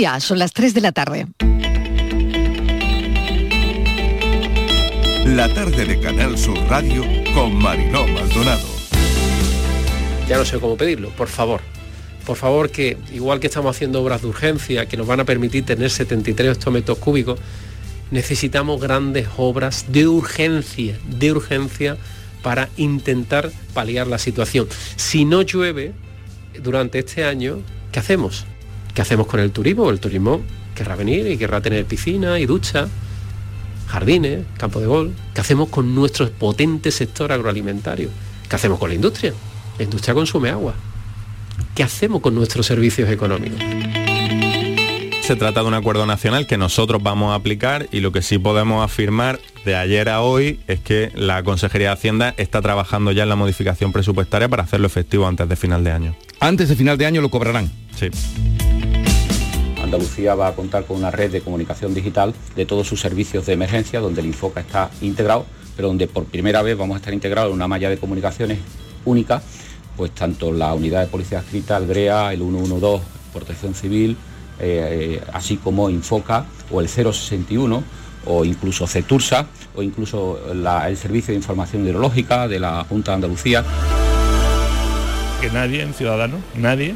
Ya, son las 3 de la tarde. La tarde de Canal Sur Radio con Mariló Maldonado. Ya no sé cómo pedirlo, por favor. Por favor que, igual que estamos haciendo obras de urgencia que nos van a permitir tener 73 hectómetros cúbicos, necesitamos grandes obras de urgencia, de urgencia para intentar paliar la situación. Si no llueve durante este año, ¿qué hacemos? ¿Qué hacemos con el turismo? El turismo querrá venir y querrá tener piscina y ducha, jardines, campo de gol. ¿Qué hacemos con nuestro potente sector agroalimentario? ¿Qué hacemos con la industria? La industria consume agua. ¿Qué hacemos con nuestros servicios económicos? Se trata de un acuerdo nacional que nosotros vamos a aplicar y lo que sí podemos afirmar de ayer a hoy es que la Consejería de Hacienda está trabajando ya en la modificación presupuestaria para hacerlo efectivo antes de final de año. Antes de final de año lo cobrarán. Sí. Andalucía va a contar con una red de comunicación digital de todos sus servicios de emergencia, donde el Infoca está integrado, pero donde por primera vez vamos a estar integrados en una malla de comunicaciones única, pues tanto la unidad de policía escrita, el GREA, el 112, Protección Civil, eh, eh, así como Infoca o el 061 o incluso CETURSA o incluso el Servicio de Información Hidrológica de la Junta de Andalucía. Que nadie, en ciudadano, nadie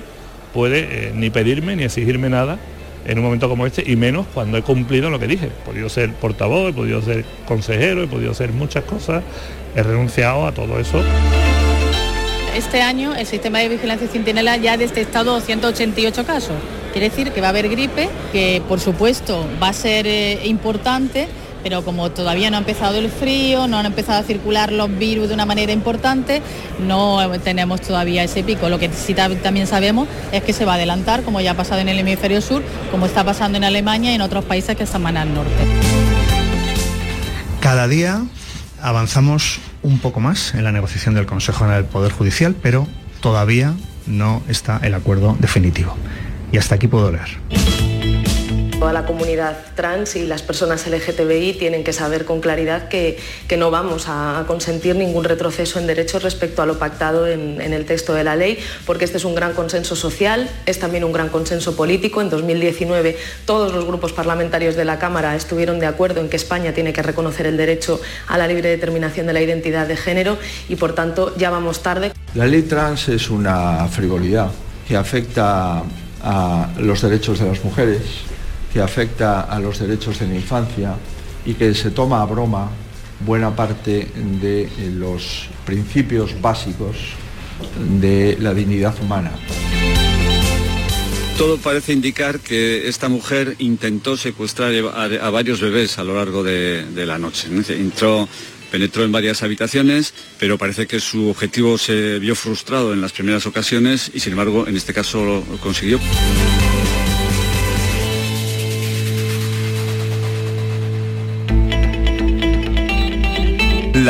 puede eh, ni pedirme ni exigirme nada en un momento como este y menos cuando he cumplido lo que dije. He podido ser portavoz, he podido ser consejero, he podido hacer muchas cosas, he renunciado a todo eso. Este año el sistema de vigilancia centinela ya ha detectado 288 casos. Quiere decir que va a haber gripe, que por supuesto va a ser eh, importante, pero como todavía no ha empezado el frío, no han empezado a circular los virus de una manera importante, no tenemos todavía ese pico. Lo que sí también sabemos es que se va a adelantar, como ya ha pasado en el hemisferio sur, como está pasando en Alemania y en otros países que están más al norte. Cada día avanzamos un poco más en la negociación del Consejo del Poder Judicial, pero todavía no está el acuerdo definitivo. Y hasta aquí puedo leer. Toda la comunidad trans y las personas LGTBI tienen que saber con claridad que, no vamos a consentir ningún retroceso en derechos respecto a lo pactado en, el texto de la ley, porque este es un gran consenso social, es también un gran consenso político. En 2019 todos los grupos parlamentarios de la Cámara estuvieron de acuerdo en que España tiene que reconocer el derecho a la libre determinación de la identidad de género y por tanto ya vamos tarde. La ley trans es una frivolidad que afecta a los derechos de las mujeres, que afecta a los derechos de la infancia y que se toma a broma buena parte de los principios básicos de la dignidad humana. Todo parece indicar que esta mujer intentó secuestrar a, varios bebés a lo largo de, de la noche. Entró, penetró en varias habitaciones, pero parece que su objetivo se vio frustrado en las primeras ocasiones y sin embargo en este caso lo consiguió.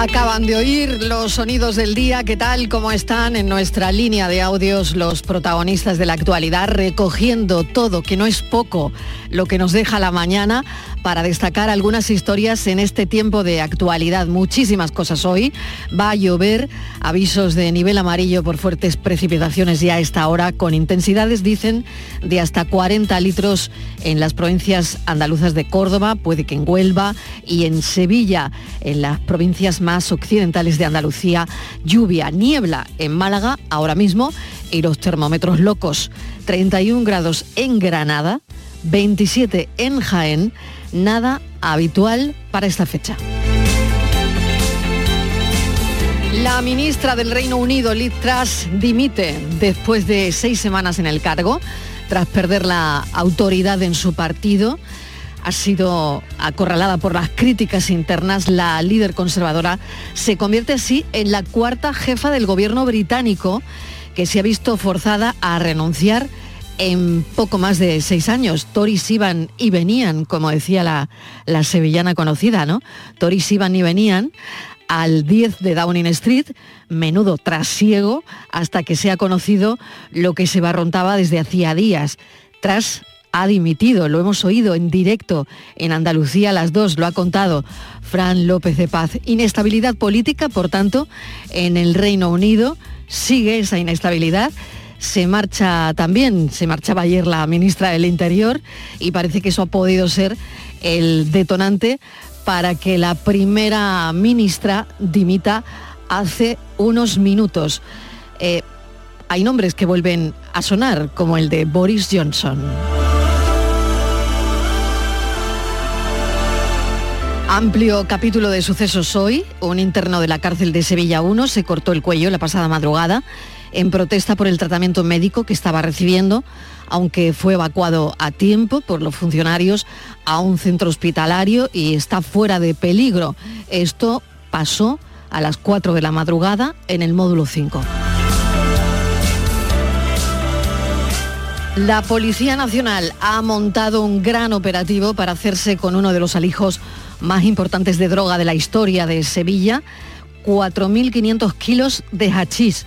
Acaban de oír los sonidos del día, ¿qué tal? ¿Cómo están en nuestra línea de audios los protagonistas de la actualidad recogiendo todo, que no es poco, lo que nos deja la mañana para destacar algunas historias en este tiempo de actualidad. Muchísimas cosas hoy. Va a llover, avisos de nivel amarillo por fuertes precipitaciones ya a esta hora, con intensidades, dicen, de hasta 40 litros en las provincias andaluzas de Córdoba, puede que en Huelva y en Sevilla, en las provincias occidentales de Andalucía, lluvia, niebla en Málaga ahora mismo y los termómetros locos. 31 grados en Granada, 27 en Jaén, nada habitual para esta fecha. La ministra del Reino Unido, Liz Truss, dimite después de seis semanas en el cargo, tras perder la autoridad en su partido. Ha sido acorralada por las críticas internas. La líder conservadora se convierte así en la cuarta jefa del gobierno británico que se ha visto forzada a renunciar en poco más de seis años. Tories iban y venían, como decía la, la sevillana conocida, ¿no? Tories iban y venían al 10 de Downing Street, menudo trasiego, hasta que se ha conocido lo que se barrontaba desde hacía días. Tras ha dimitido, lo hemos oído en directo en Andalucía las dos, lo ha contado Fran López de Paz. Inestabilidad política, por tanto, en el Reino Unido sigue esa inestabilidad se marcha también, se marchaba ayer la ministra del Interior y parece que eso ha podido ser el detonante para que la primera ministra dimita hace unos minutos. Eh, hay nombres que vuelven a sonar, como el de Boris Johnson. Amplio capítulo de sucesos hoy. Un interno de la cárcel de Sevilla 1 se cortó el cuello la pasada madrugada en protesta por el tratamiento médico que estaba recibiendo, aunque fue evacuado a tiempo por los funcionarios a un centro hospitalario y está fuera de peligro. Esto pasó a las 4 de la madrugada en el módulo 5. La Policía Nacional ha montado un gran operativo para hacerse con uno de los alijos más importantes de droga de la historia de Sevilla, 4.500 kilos de hachís.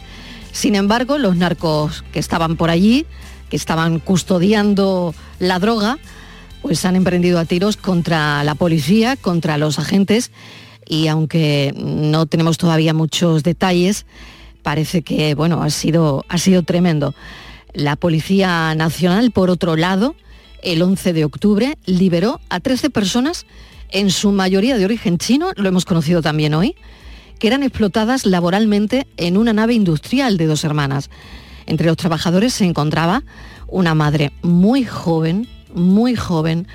Sin embargo, los narcos que estaban por allí, que estaban custodiando la droga, pues han emprendido a tiros contra la policía, contra los agentes y aunque no tenemos todavía muchos detalles, parece que bueno, ha sido, ha sido tremendo. La Policía Nacional, por otro lado, el 11 de octubre liberó a 13 personas, en su mayoría de origen chino, lo hemos conocido también hoy, que eran explotadas laboralmente en una nave industrial de dos hermanas. Entre los trabajadores se encontraba una madre muy joven, muy joven,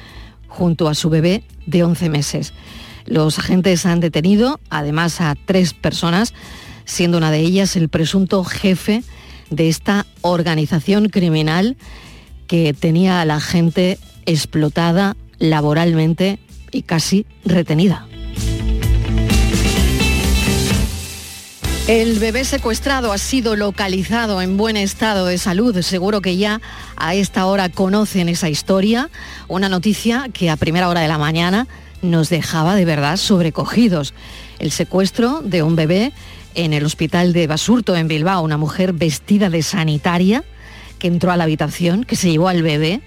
junto a su bebé de 11 meses. Los agentes han detenido además a tres personas, siendo una de ellas el presunto jefe de esta organización criminal que tenía a la gente explotada laboralmente y casi retenida. El bebé secuestrado ha sido localizado en buen estado de salud. Seguro que ya a esta hora conocen esa historia. Una noticia que a primera hora de la mañana nos dejaba de verdad sobrecogidos. El secuestro de un bebé en el hospital de Basurto, en Bilbao, una mujer vestida de sanitaria que entró a la habitación, que se llevó al bebé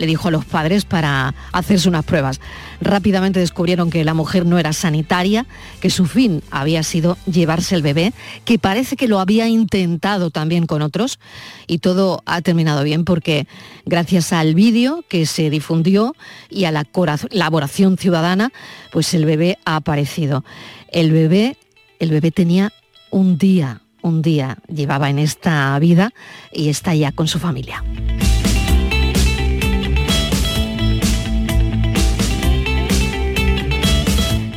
le dijo a los padres para hacerse unas pruebas. Rápidamente descubrieron que la mujer no era sanitaria, que su fin había sido llevarse el bebé, que parece que lo había intentado también con otros y todo ha terminado bien porque gracias al vídeo que se difundió y a la colaboración ciudadana, pues el bebé ha aparecido. El bebé, el bebé tenía un día, un día llevaba en esta vida y está ya con su familia.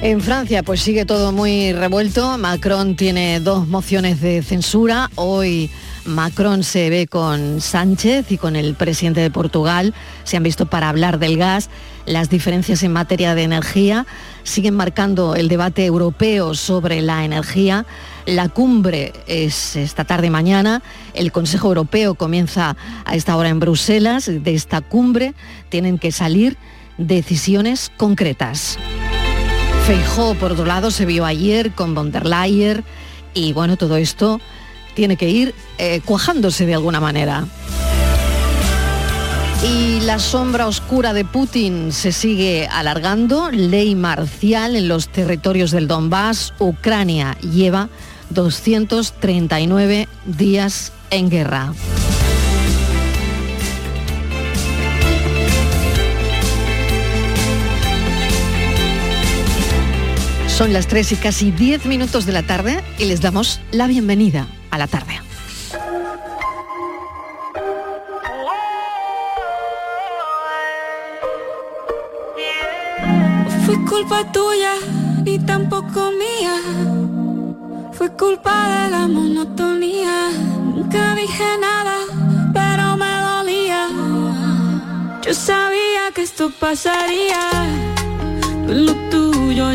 En Francia pues sigue todo muy revuelto. Macron tiene dos mociones de censura. Hoy Macron se ve con Sánchez y con el presidente de Portugal. Se han visto para hablar del gas. Las diferencias en materia de energía siguen marcando el debate europeo sobre la energía. La cumbre es esta tarde mañana. El Consejo Europeo comienza a esta hora en Bruselas. De esta cumbre tienen que salir decisiones concretas. Feijó, por otro lado, se vio ayer con von der Leyen y bueno, todo esto tiene que ir eh, cuajándose de alguna manera. Y la sombra oscura de Putin se sigue alargando. Ley marcial en los territorios del Donbass. Ucrania lleva 239 días en guerra. Son las 3 y casi 10 minutos de la tarde y les damos la bienvenida a la tarde. Fue culpa tuya ni tampoco mía. Fue culpa de la monotonía. Nunca dije nada, pero me dolía. Yo sabía que esto pasaría lo y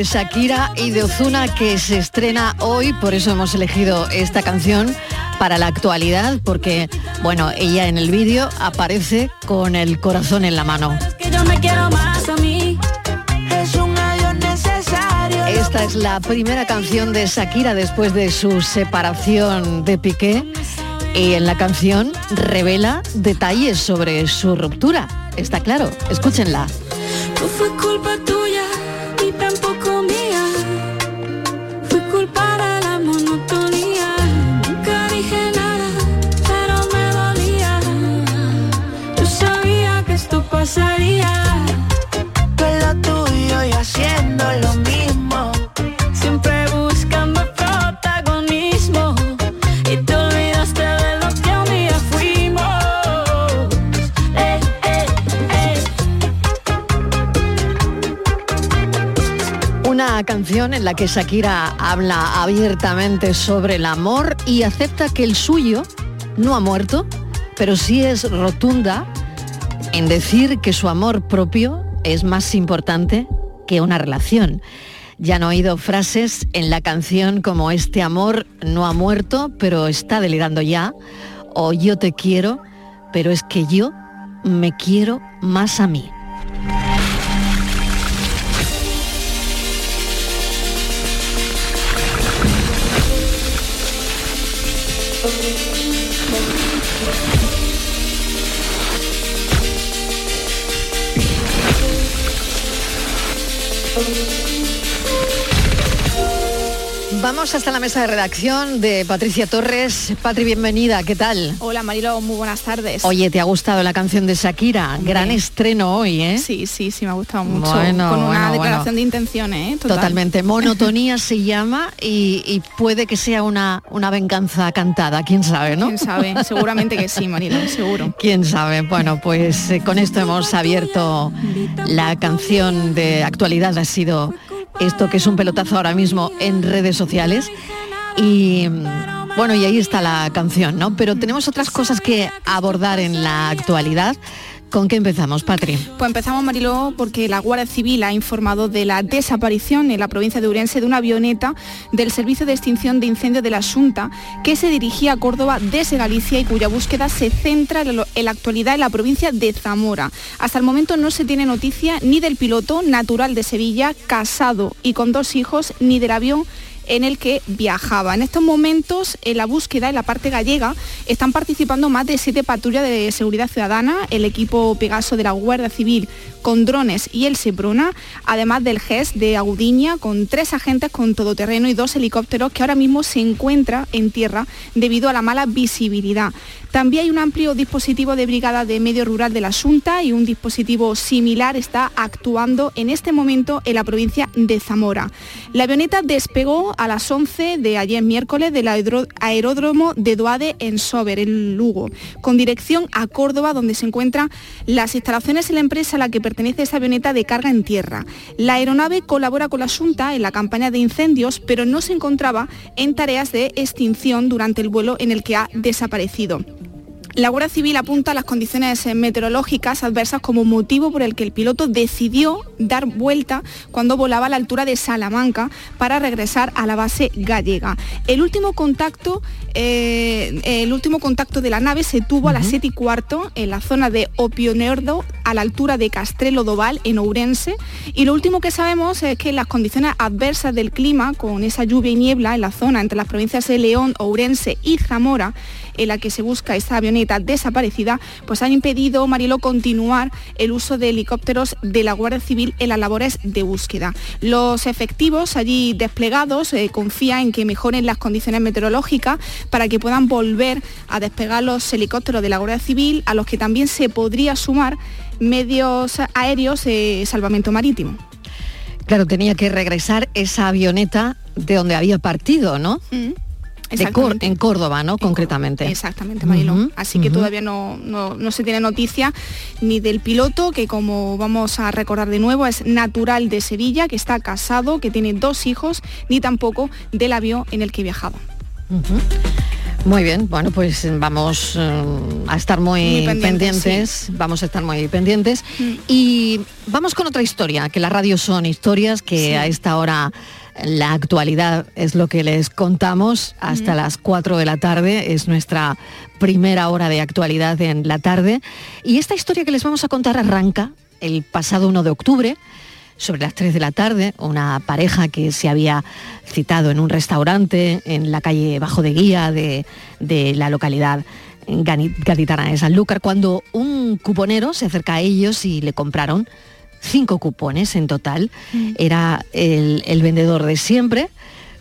de Shakira y de Ozuna que se estrena hoy, por eso hemos elegido esta canción para la actualidad, porque, bueno, ella en el vídeo aparece con el corazón en la mano. Esta es la primera canción de Shakira después de su separación de Piqué y en la canción revela detalles sobre su ruptura. Está claro, escúchenla. No fue culpa tuya, Canción en la que Shakira habla abiertamente sobre el amor y acepta que el suyo no ha muerto, pero sí es rotunda en decir que su amor propio es más importante que una relación. Ya han oído frases en la canción como este amor no ha muerto, pero está delirando ya, o yo te quiero, pero es que yo me quiero más a mí. Thank you. Vamos hasta la mesa de redacción de Patricia Torres. Patri, bienvenida, ¿qué tal? Hola Marilo, muy buenas tardes. Oye, ¿te ha gustado la canción de Shakira? Gran estreno hoy, ¿eh? Sí, sí, sí, me ha gustado mucho. Bueno, Con una bueno, declaración bueno. de intenciones, ¿eh? Total. Totalmente. Monotonía se llama y, y puede que sea una, una venganza cantada, quién sabe, ¿no? ¿Quién sabe? Seguramente que sí, Marilo, seguro. Quién sabe. Bueno, pues eh, con esto hemos abierto la canción de actualidad. Ha sido esto que es un pelotazo ahora mismo en redes sociales. Y bueno, y ahí está la canción, ¿no? Pero tenemos otras cosas que abordar en la actualidad. ¿Con qué empezamos, Patri? Pues empezamos, Mariló, porque la Guardia Civil ha informado de la desaparición en la provincia de Urense de una avioneta del Servicio de Extinción de Incendios de la Junta que se dirigía a Córdoba desde Galicia y cuya búsqueda se centra en la actualidad en la provincia de Zamora. Hasta el momento no se tiene noticia ni del piloto natural de Sevilla, casado y con dos hijos, ni del avión en el que viajaba. En estos momentos, en la búsqueda en la parte gallega, están participando más de siete patrullas de seguridad ciudadana, el equipo Pegaso de la Guardia Civil con drones y el Seprona, además del GES de Agudiña, con tres agentes con todoterreno y dos helicópteros que ahora mismo se encuentran en tierra debido a la mala visibilidad. También hay un amplio dispositivo de brigada de medio rural de la Junta y un dispositivo similar está actuando en este momento en la provincia de Zamora. La avioneta despegó a las 11 de ayer miércoles del aeródromo de Doade en Sober, en Lugo, con dirección a Córdoba, donde se encuentran las instalaciones de la empresa a la que pertenece esa avioneta de carga en tierra. La aeronave colabora con la Junta en la campaña de incendios, pero no se encontraba en tareas de extinción durante el vuelo en el que ha desaparecido. La Guardia Civil apunta a las condiciones meteorológicas adversas como motivo por el que el piloto decidió dar vuelta cuando volaba a la altura de Salamanca para regresar a la base gallega. El último contacto, eh, el último contacto de la nave se tuvo a las 7 y cuarto en la zona de Opionerdo, a la altura de Castrelo Doval, en Ourense. Y lo último que sabemos es que las condiciones adversas del clima, con esa lluvia y niebla en la zona entre las provincias de León, Ourense y Zamora, en la que se busca esta avioneta desaparecida, pues han impedido, Marilo, continuar el uso de helicópteros de la Guardia Civil en las labores de búsqueda. Los efectivos allí desplegados eh, confían en que mejoren las condiciones meteorológicas para que puedan volver a despegar los helicópteros de la Guardia Civil, a los que también se podría sumar medios aéreos de salvamento marítimo. Claro, tenía que regresar esa avioneta de donde había partido, ¿no? De en Córdoba, ¿no? Concretamente. Exactamente, Mariló. Ujú, Así que todavía no, no- no se tiene noticia ni del piloto, que como vamos a recordar de nuevo, es natural de Sevilla, que está casado, que tiene dos hijos, ni tampoco del avión en el que viajaba. Muy bien, bueno, pues vamos eh, a estar muy, Muy pendientes, pendientes, vamos a estar muy pendientes. Y vamos con otra historia, que la radio son historias que Sí. a esta hora la actualidad es lo que les contamos hasta Mm. las 4 de la tarde, es nuestra primera hora de actualidad en la tarde. Y esta historia que les vamos a contar arranca el pasado 1 de octubre, sobre las 3 de la tarde, una pareja que se había citado en un restaurante en la calle Bajo de Guía de, de la localidad gaditana de Sanlúcar, cuando un cuponero se acerca a ellos y le compraron cinco cupones en total. Era el, el vendedor de siempre,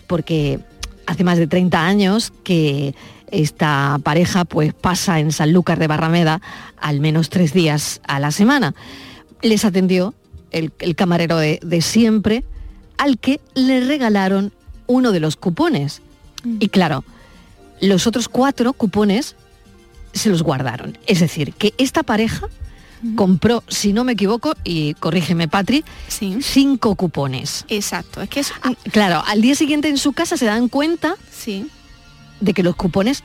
porque hace más de 30 años que esta pareja pues pasa en Sanlúcar de Barrameda al menos tres días a la semana. Les atendió el, el camarero de, de siempre, al que le regalaron uno de los cupones. Y claro, los otros cuatro cupones se los guardaron. Es decir, que esta pareja compró, si no me equivoco, y corrígeme Patri, cinco cupones. Exacto, es que es... Claro, al día siguiente en su casa se dan cuenta sí. de que los cupones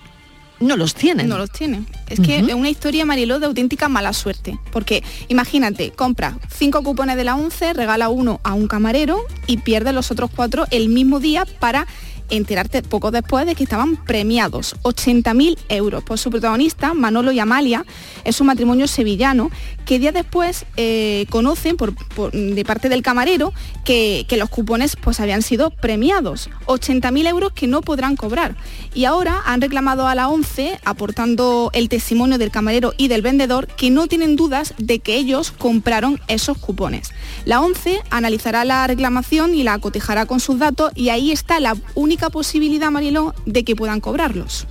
no los tienen. No los tienen. Es que es una historia, Mariló, de auténtica mala suerte. Porque imagínate, compra cinco cupones de la 11, regala uno a un camarero y pierde los otros cuatro el mismo día para enterarte poco después de que estaban premiados. 80.000 euros. Por su protagonista Manolo y Amalia es un matrimonio sevillano que días después eh, conocen por, de parte del camarero que, que los cupones pues habían sido premiados. 80.000 euros que no podrán cobrar. Y ahora han reclamado a la 11 aportando el testimonio del camarero y del vendedor que no tienen dudas de que ellos compraron esos cupones. La 11 analizará la reclamación y la cotejará con sus datos y ahí está la única posibilidad, Mariló, de que puedan cobrarlos.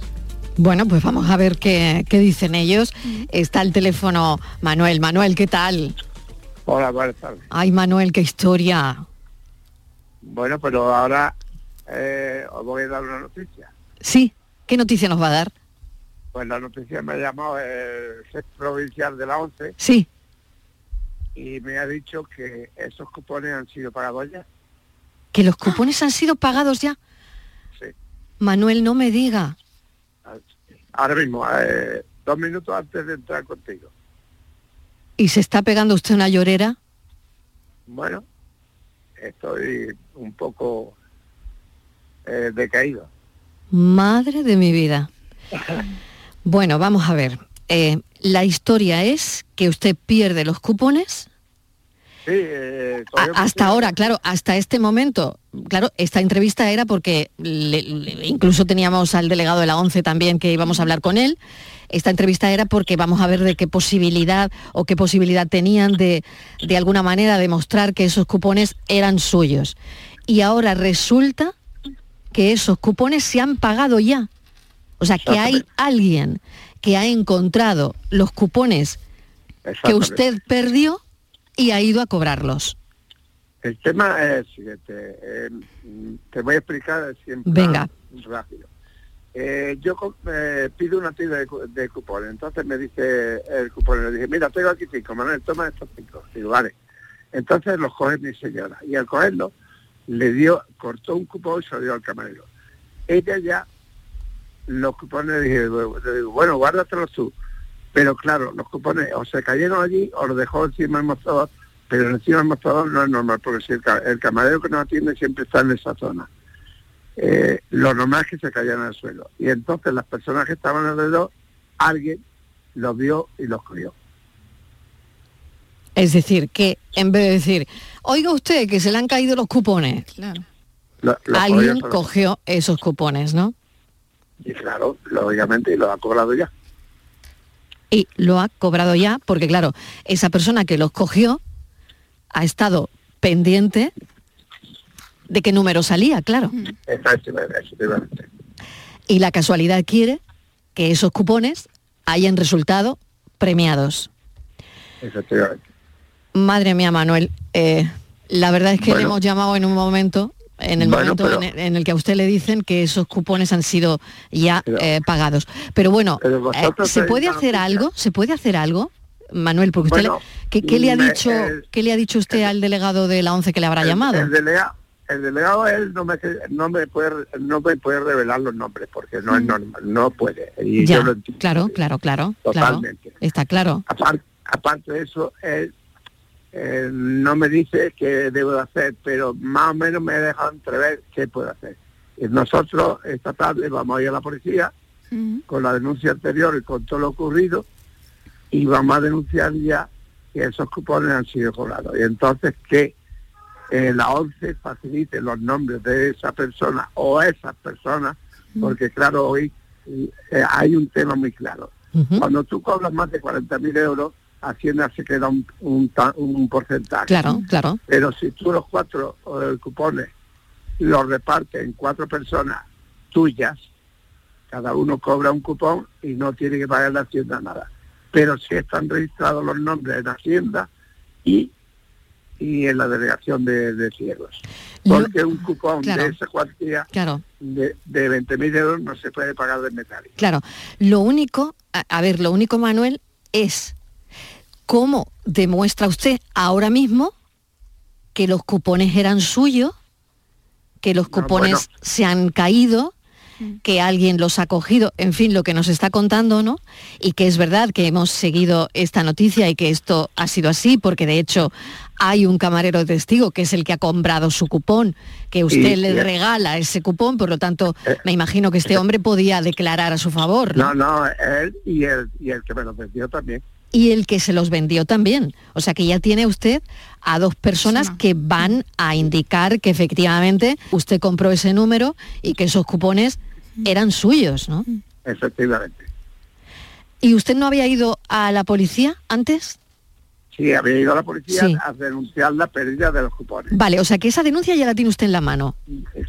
Bueno, pues vamos a ver qué, qué dicen ellos. Está el teléfono Manuel. Manuel, ¿qué tal? Hola, buenas tardes. Ay, Manuel, qué historia. Bueno, pero ahora eh, os voy a dar una noticia. Sí, ¿qué noticia nos va a dar? Pues la noticia me ha llamado el jefe provincial de la ONCE Sí. y me ha dicho que esos cupones han sido pagados ya. ¿Que los cupones han sido pagados ya? Manuel, no me diga. Ahora mismo, eh, dos minutos antes de entrar contigo. ¿Y se está pegando usted una llorera? Bueno, estoy un poco eh, decaído. Madre de mi vida. Bueno, vamos a ver. Eh, la historia es que usted pierde los cupones. Sí, eh, hasta ahora, claro, hasta este momento, claro, esta entrevista era porque le- le- incluso teníamos al delegado de la ONCE también que íbamos a hablar con él. Esta entrevista era porque vamos a ver de qué posibilidad o qué posibilidad tenían de, de alguna manera demostrar que esos cupones eran suyos. Y ahora resulta que esos cupones se han pagado ya. O sea, que hay alguien que ha encontrado los cupones que usted perdió y ha ido a cobrarlos. El tema es el siguiente. eh, mm, te voy a explicar siempre Venga. rápido. Eh, yo eh, pido una tira de, de cupones. Entonces me dice el cupón, le dije, mira, tengo aquí cinco, Manuel, toma estos cinco. Digo, vale. Entonces los coge mi señora. Y al cogerlo, le dio, cortó un cupón y se lo dio al camarero. Ella ya, los cupones, le dije, le digo, bueno, guárdatelos tú. Pero claro, los cupones o se cayeron allí o los dejó encima del mostrador, pero encima del mostrador no es normal, porque si el, ca- el camarero que nos atiende siempre está en esa zona. Eh, lo normal es que se cayeran al suelo. Y entonces las personas que estaban alrededor, alguien los vio y los cogió. Es decir, que en vez de decir, oiga usted que se le han caído los cupones, Lo- alguien cogió, cogió esos cupones, ¿no? Y claro, lógicamente, y los ha cobrado ya. Y lo ha cobrado ya, porque claro, esa persona que los cogió ha estado pendiente de qué número salía, claro. Efectivamente, efectivamente. Y la casualidad quiere que esos cupones hayan resultado premiados. efectivamente. Madre mía, Manuel, eh, la verdad es que le hemos llamado en un momento, en el Bueno, momento pero- en, el, en el que a usted le dicen que esos cupones han sido ya eh, pagados. Pero bueno, Pero eh, ¿se puede hacer algo? ¿Se puede hacer algo? Manuel, porque usted Bueno, le- ¿qué, qué le ha dicho, el- qué le ha dicho usted al delegado de la ONCE que le habrá El- llamado? El, delega- el delegado él no me no me puede no me puede revelar los nombres porque no es normal, no puede. Y Ya, yo lo entiendo. claro, claro, claro, claro. Totalmente. Está claro. Aparte, aparte de eso, él eh, no me dice qué debo de hacer, pero más o menos me deja entrever qué puedo hacer. Nosotros esta tarde vamos a ir a la policía con la denuncia anterior y con todo lo ocurrido y vamos a denunciar ya que esos cupones han sido cobrados. Y entonces que eh, la ONCE facilite los nombres de esa persona o esas personas, porque claro, hoy eh, hay un tema muy claro. Cuando tú cobras más de 40.000 euros, Hacienda se queda un, un, ta- un porcentaje. Claro, claro. Pero si tú los cuatro eh, cupones los repartes en cuatro personas tuyas, cada uno cobra un cupón y no tiene que pagar la Hacienda nada. Pero si están registrados los nombres en Hacienda y, y en la delegación de, de ciegos. Porque un cupón Claro. de esa cuantía Claro. de, de 20.000 euros no se puede pagar de metálico. Claro, lo único, a, a ver, lo único, Manuel, es cómo demuestra usted ahora mismo que los cupones eran suyos, que los cupones bueno. se han caído, que alguien los ha cogido, en fin, lo que nos está contando, ¿no? Y que es verdad que hemos seguido esta noticia y que esto ha sido así, porque de hecho hay un camarero testigo que es el que ha comprado su cupón, que usted Y- le y- regala ese cupón, por lo tanto, me imagino que este hombre podía declarar a su favor, ¿no? No, no, él y el, y el que me lo vendió también. y el que se los vendió también. O sea que ya tiene usted a dos personas que van a indicar que efectivamente usted compró ese número y que esos cupones eran suyos, ¿no? Efectivamente. ¿Y usted no había ido a la policía antes? Sí, había ido a la policía Sí. a denunciar la pérdida de los cupones. Vale, o sea que esa denuncia ya la tiene usted en la mano.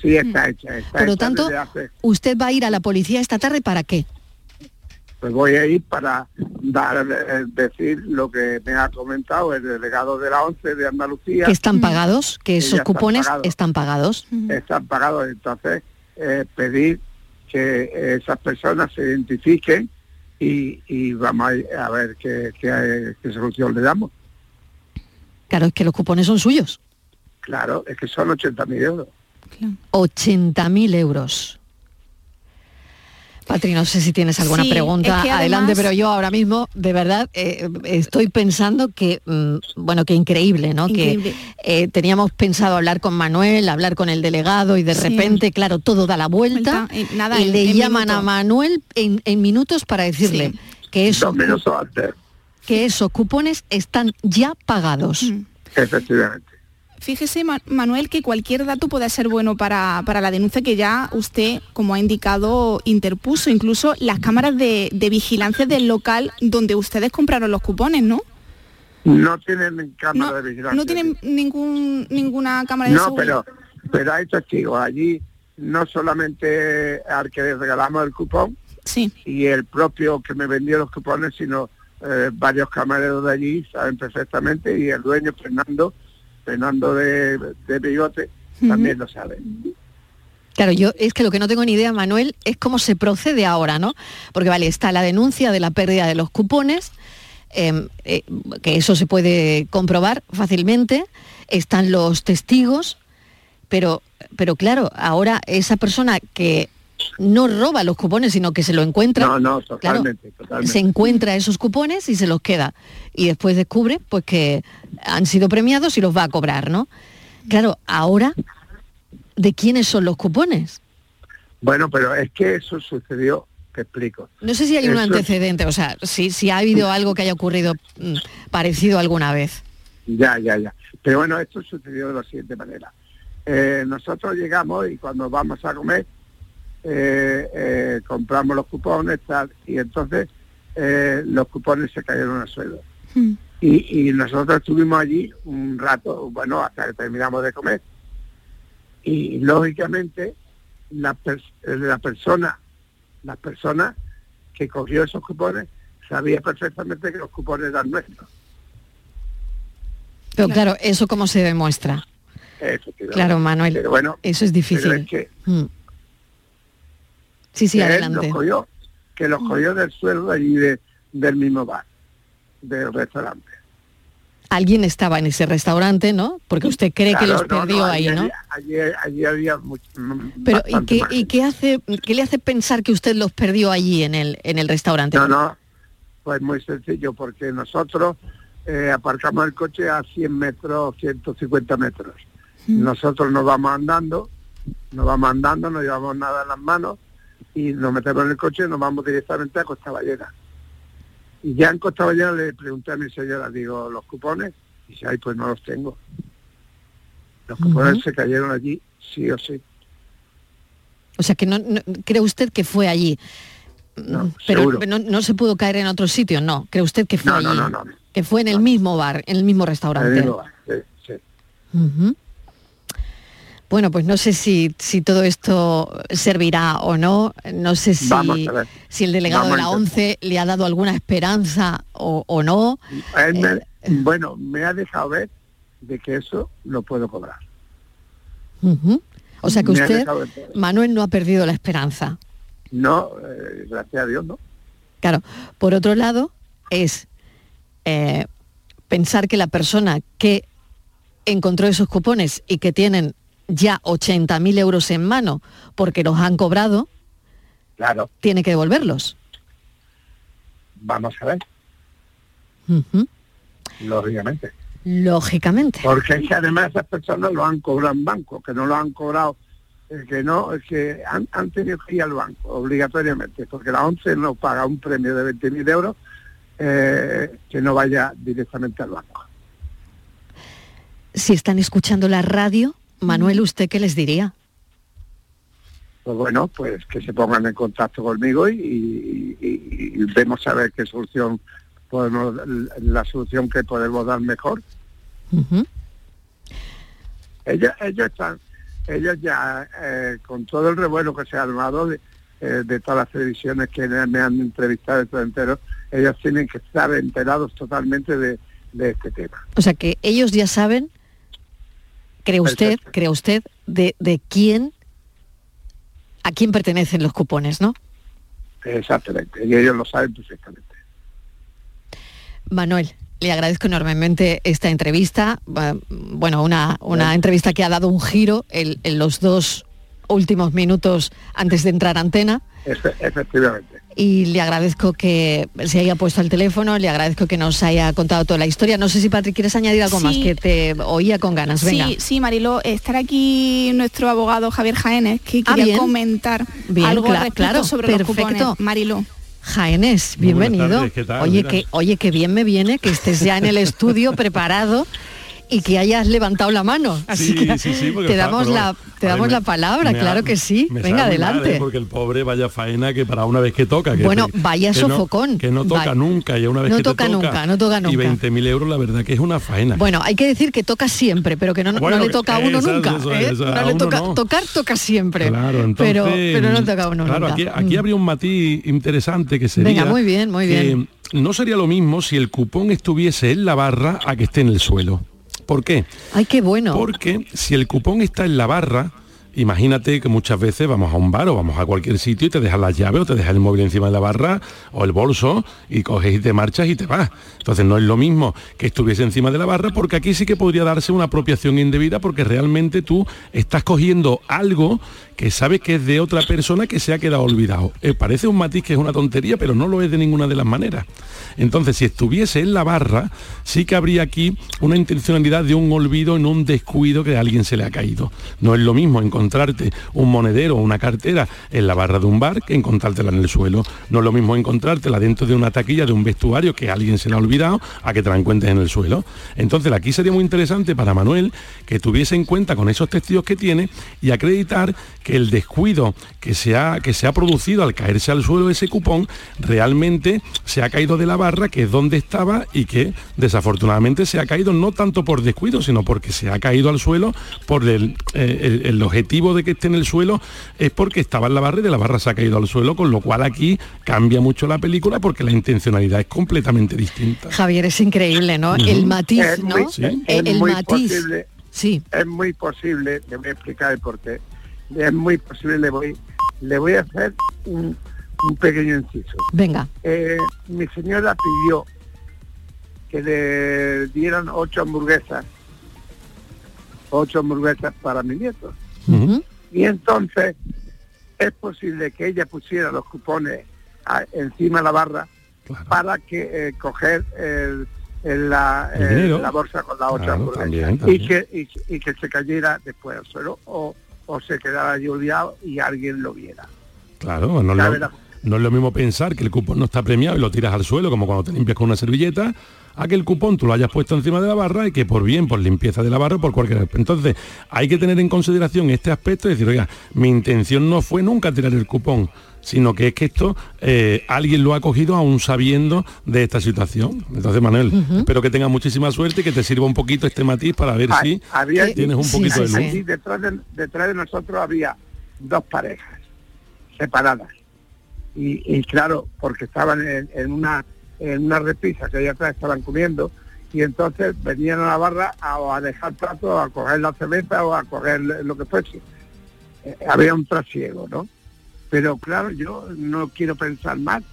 Sí, está hecha. Está Por lo hecha tanto, hace- usted va a ir a la policía esta tarde para qué? pues voy a ir para dar eh, decir lo que me ha comentado el delegado de la ONCE de Andalucía. Que están pagados, que esos están cupones pagados. están pagados. Están pagados, entonces eh, pedir que esas personas se identifiquen y, y vamos a, ver qué, qué- qué solución le damos. Claro, es que los cupones son suyos. Claro, es que son 80.000 euros. 80.000 euros. Patri, no sé si tienes alguna Sí, pregunta es que adelante, pero yo ahora mismo, de verdad, eh, estoy pensando que, mm, bueno, que increíble, ¿no? Increíble. Que eh, teníamos pensado hablar con Manuel, hablar con el delegado y de Sí. repente, claro, todo da la vuelta, Vuelta, y nada, y en- le en llaman a. Manuel en, en minutos para decirle que, esos, que esos cupones están ya pagados. Mm. Efectivamente. Fíjese, Ma- Manuel, que cualquier dato puede ser bueno para, para la denuncia que ya usted, como ha indicado, interpuso. Incluso las cámaras de, de vigilancia del local donde ustedes compraron los cupones, ¿no? No tienen cámara de vigilancia. No tienen ningún, ninguna cámara de No, seguridad. pero, pero hay testigos. Allí no solamente al que le regalamos el cupón sí. y el propio que me vendió los cupones, sino eh, varios camareros de allí saben perfectamente y el dueño Fernando, Fernando de, de Bigote, también lo sabe. Claro, yo es que lo que no tengo ni idea, Manuel, es cómo se procede ahora, ¿no? Porque vale, está la denuncia de la pérdida de los cupones, eh, eh, que eso se puede comprobar fácilmente, están los testigos, pero, pero claro, ahora esa persona que no roba los cupones, sino que se lo encuentra. No, no, claro, totalmente, se encuentra esos cupones y se los queda. Y después descubre pues que han sido premiados y los va a cobrar, ¿no? Claro, ahora, ¿de quiénes son los cupones? Bueno, pero es que eso sucedió, te explico. No sé si hay un antecedente, o sea, si, si ha habido algo que haya ocurrido mm, parecido alguna vez. Ya, ya, ya. Pero bueno, esto sucedió de la siguiente manera. Eh, nosotros llegamos y cuando vamos a comer, eh, eh, compramos los cupones tal, y entonces eh, los cupones se cayeron al suelo. Y, y nosotros estuvimos allí un rato, bueno, hasta que terminamos de comer. Y lógicamente la, eh, la persona, la persona que cogió esos cupones sabía perfectamente que los cupones eran nuestros. Pero claro, ¿eso cómo se demuestra? Claro, Manuel, Pero bueno, eso es difícil. pero es que Mm. Sí, sí, que adelante. los cogió, que los cogió del suelo de allí de- del mismo bar, del restaurante. Alguien estaba en ese restaurante, ¿no? Porque usted cree que los no, no, perdió ahí, ¿no? allí, allí había mucho. Pero ¿y qué, ¿y qué hace qué le hace pensar que usted los perdió allí en el en el restaurante? No, no, pues muy sencillo, porque nosotros eh, aparcamos el coche a 100 metros, 150 metros. Nosotros nos vamos andando, nos vamos andando, no llevamos nada en las manos y nos metemos en el coche y nos vamos directamente a Costa Ballena. Y ya en Costa Ballena le pregunté a mi señora, digo, ¿los cupones? Y dice, ay, pues no los tengo. Los cupones se cayeron allí, sí o sí. O sea que no, no- cree usted que fue allí. Mm, pero no, no se pudo caer en otro sitio, no. ¿Cree usted que fue No, allí? no, no, no. Que fue en el mismo bar, en el mismo restaurante. El mismo bar, sí, sí. Ujú. Bueno, pues no sé si, si todo esto servirá o no. No sé si, si el delegado Vamos de la. 11 le ha dado alguna esperanza o, o no. Me- bueno, me ha dejado ver de que eso lo puedo cobrar. O sea que Me usted. Manuel, no ha perdido la esperanza. No, eh, gracias a Dios, no. Claro. Por otro lado, es eh, pensar que la persona que encontró esos cupones y que tienen ya 80.000 euros en mano porque los han cobrado, Claro, tiene que devolverlos. vamos a ver, lógicamente. Lógicamente. Porque es que además esas personas lo han cobrado en banco, que no lo han cobrado, eh, que no, es que han, han tenido que ir al banco obligatoriamente, porque la ONCE no paga un premio de 20.000 euros eh, que no vaya directamente al banco. Si están escuchando la radio, Manuel, ¿usted qué les diría? Pues bueno, pues que se pongan en contacto conmigo y, y- y- y vemos a ver qué solución podemos, la solución que podemos dar mejor. Ujú. Ellos, ellos están, ellos ya eh, con todo el revuelo que se ha armado de, eh, de todas las televisiones que me me han entrevistado de todo entero, ellos tienen que estar enterados totalmente de, de este tema. O sea que ellos ya saben, cree usted, cree usted, de, de quién, a quién pertenecen los cupones, ¿no? Exactamente, y ellos lo saben perfectamente. Manuel, le agradezco enormemente esta entrevista. Bueno, una, una entrevista que ha dado un giro en, en los dos últimos minutos antes de entrar a antena. Efe- efectivamente. Y le agradezco que se haya puesto al teléfono, le agradezco que nos haya contado toda la historia. No sé si, Patrick, quieres añadir algo Sí. más, que te oía con ganas. Venga. Sí, sí, Mariló, estará aquí nuestro abogado Javier Jaénes, que Ah, quería bien. comentar Bien, algo respecto claro, sobre los perfecto. cupones. Mariló. Jaénes, bienvenido. tardes, ¿qué tal? Oye, Mira. que, oye, que bien me viene que estés ya en el estudio preparado y que hayas levantado la mano. Así Sí, que sí, sí, te damos la, te damos me- la palabra, claro ha- que sí. Venga, mal, adelante. ¿eh? porque el pobre vaya faena que para una vez que toca. Que Bueno, que vaya no- sofocón. que no toca nunca y una vez No que te toca nunca, no toca Y nunca. 20.000 euros la verdad que es una faena. Bueno, hay que decir que toca siempre, pero que no, le toca a uno nunca. eso, ¿eh? eso, No a le uno toca, no. Tocar toca siempre. Claro, entonces, pero, pero no toca a uno Claro, nunca. aquí, aquí Mm. habría un matiz interesante que sería... Venga, muy bien, muy bien. No sería lo mismo si el cupón estuviese en la barra a que esté en el suelo. ¿Por qué? Ay, qué bueno. Porque si el cupón está en la barra, imagínate que muchas veces vamos a un bar o vamos a cualquier sitio y te dejan las llaves o te dejas el móvil encima de la barra o el bolso y coges y te marchas y te vas. Entonces no es lo mismo que estuviese encima de la barra porque aquí sí que podría darse una apropiación indebida porque realmente tú estás cogiendo algo que sabes que es de otra persona que se ha quedado olvidado. Eh, parece un matiz que es una tontería, pero no lo es de ninguna de las maneras. Entonces, si estuviese en la barra, sí que habría aquí una intencionalidad de un olvido en un descuido que a alguien se le ha caído. No es lo mismo encontrarte un monedero o una cartera en la barra de un bar que encontrártela en el suelo. No es lo mismo encontrártela dentro de una taquilla de un vestuario que a alguien se le ha olvidado a que te la encuentres en el suelo. Entonces, aquí sería muy interesante para Manuel que tuviese en cuenta con esos testigos que tiene y acreditar que el descuido que se ha, que se ha producido al caerse al suelo ese cupón realmente se ha caído de la barra, que es donde estaba y que desafortunadamente se ha caído no tanto por descuido, sino porque se ha caído al suelo por el, eh, el- el objetivo de que esté en el suelo es porque estaba en la barra y de la barra se ha caído al suelo, con lo cual aquí cambia mucho la película porque la intencionalidad es completamente distinta. Javier, es increíble, ¿no? El matiz, Es ¿no? muy- es el muy matiz. posible, Sí. es muy posible, le voy a explicar el porqué, es muy posible, le voy, le voy a hacer un, un pequeño inciso. Venga. Eh, mi señora pidió que le dieran ocho hamburguesas ocho hamburguesas para mi nieto. Y entonces es posible que ella pusiera los cupones a- encima de la barra para que eh, coger el, el- la, El la bolsa con la otra Claro, hamburguesa. también, Y, que, y, y que se cayera después al suelo o, o se quedara allí olvidado y alguien lo viera. Claro, no lo, no es lo mismo pensar que el cupón no está premiado y lo tiras al suelo, como cuando te limpias con una servilleta, a que el cupón tú lo hayas puesto encima de la barra y que por bien, por limpieza de la barra, por cualquier... Entonces, hay que tener en consideración este aspecto y decir, oiga, mi intención no fue nunca tirar el cupón, sino que es que esto eh, alguien lo ha cogido aún sabiendo de esta situación. Entonces, Manuel, espero que tengas muchísima suerte y que te sirva un poquito este matiz para ver Ah, si había tienes un poquito de luz. allí detrás de, detrás de nosotros había dos parejas separadas. Y, y claro porque estaban en, en una en una repisa que allá atrás estaban comiendo y entonces venían a la barra a, a dejar plato o a coger la cerveza o a coger lo que fuese. Eh, había un trasiego no pero claro yo no quiero pensar mal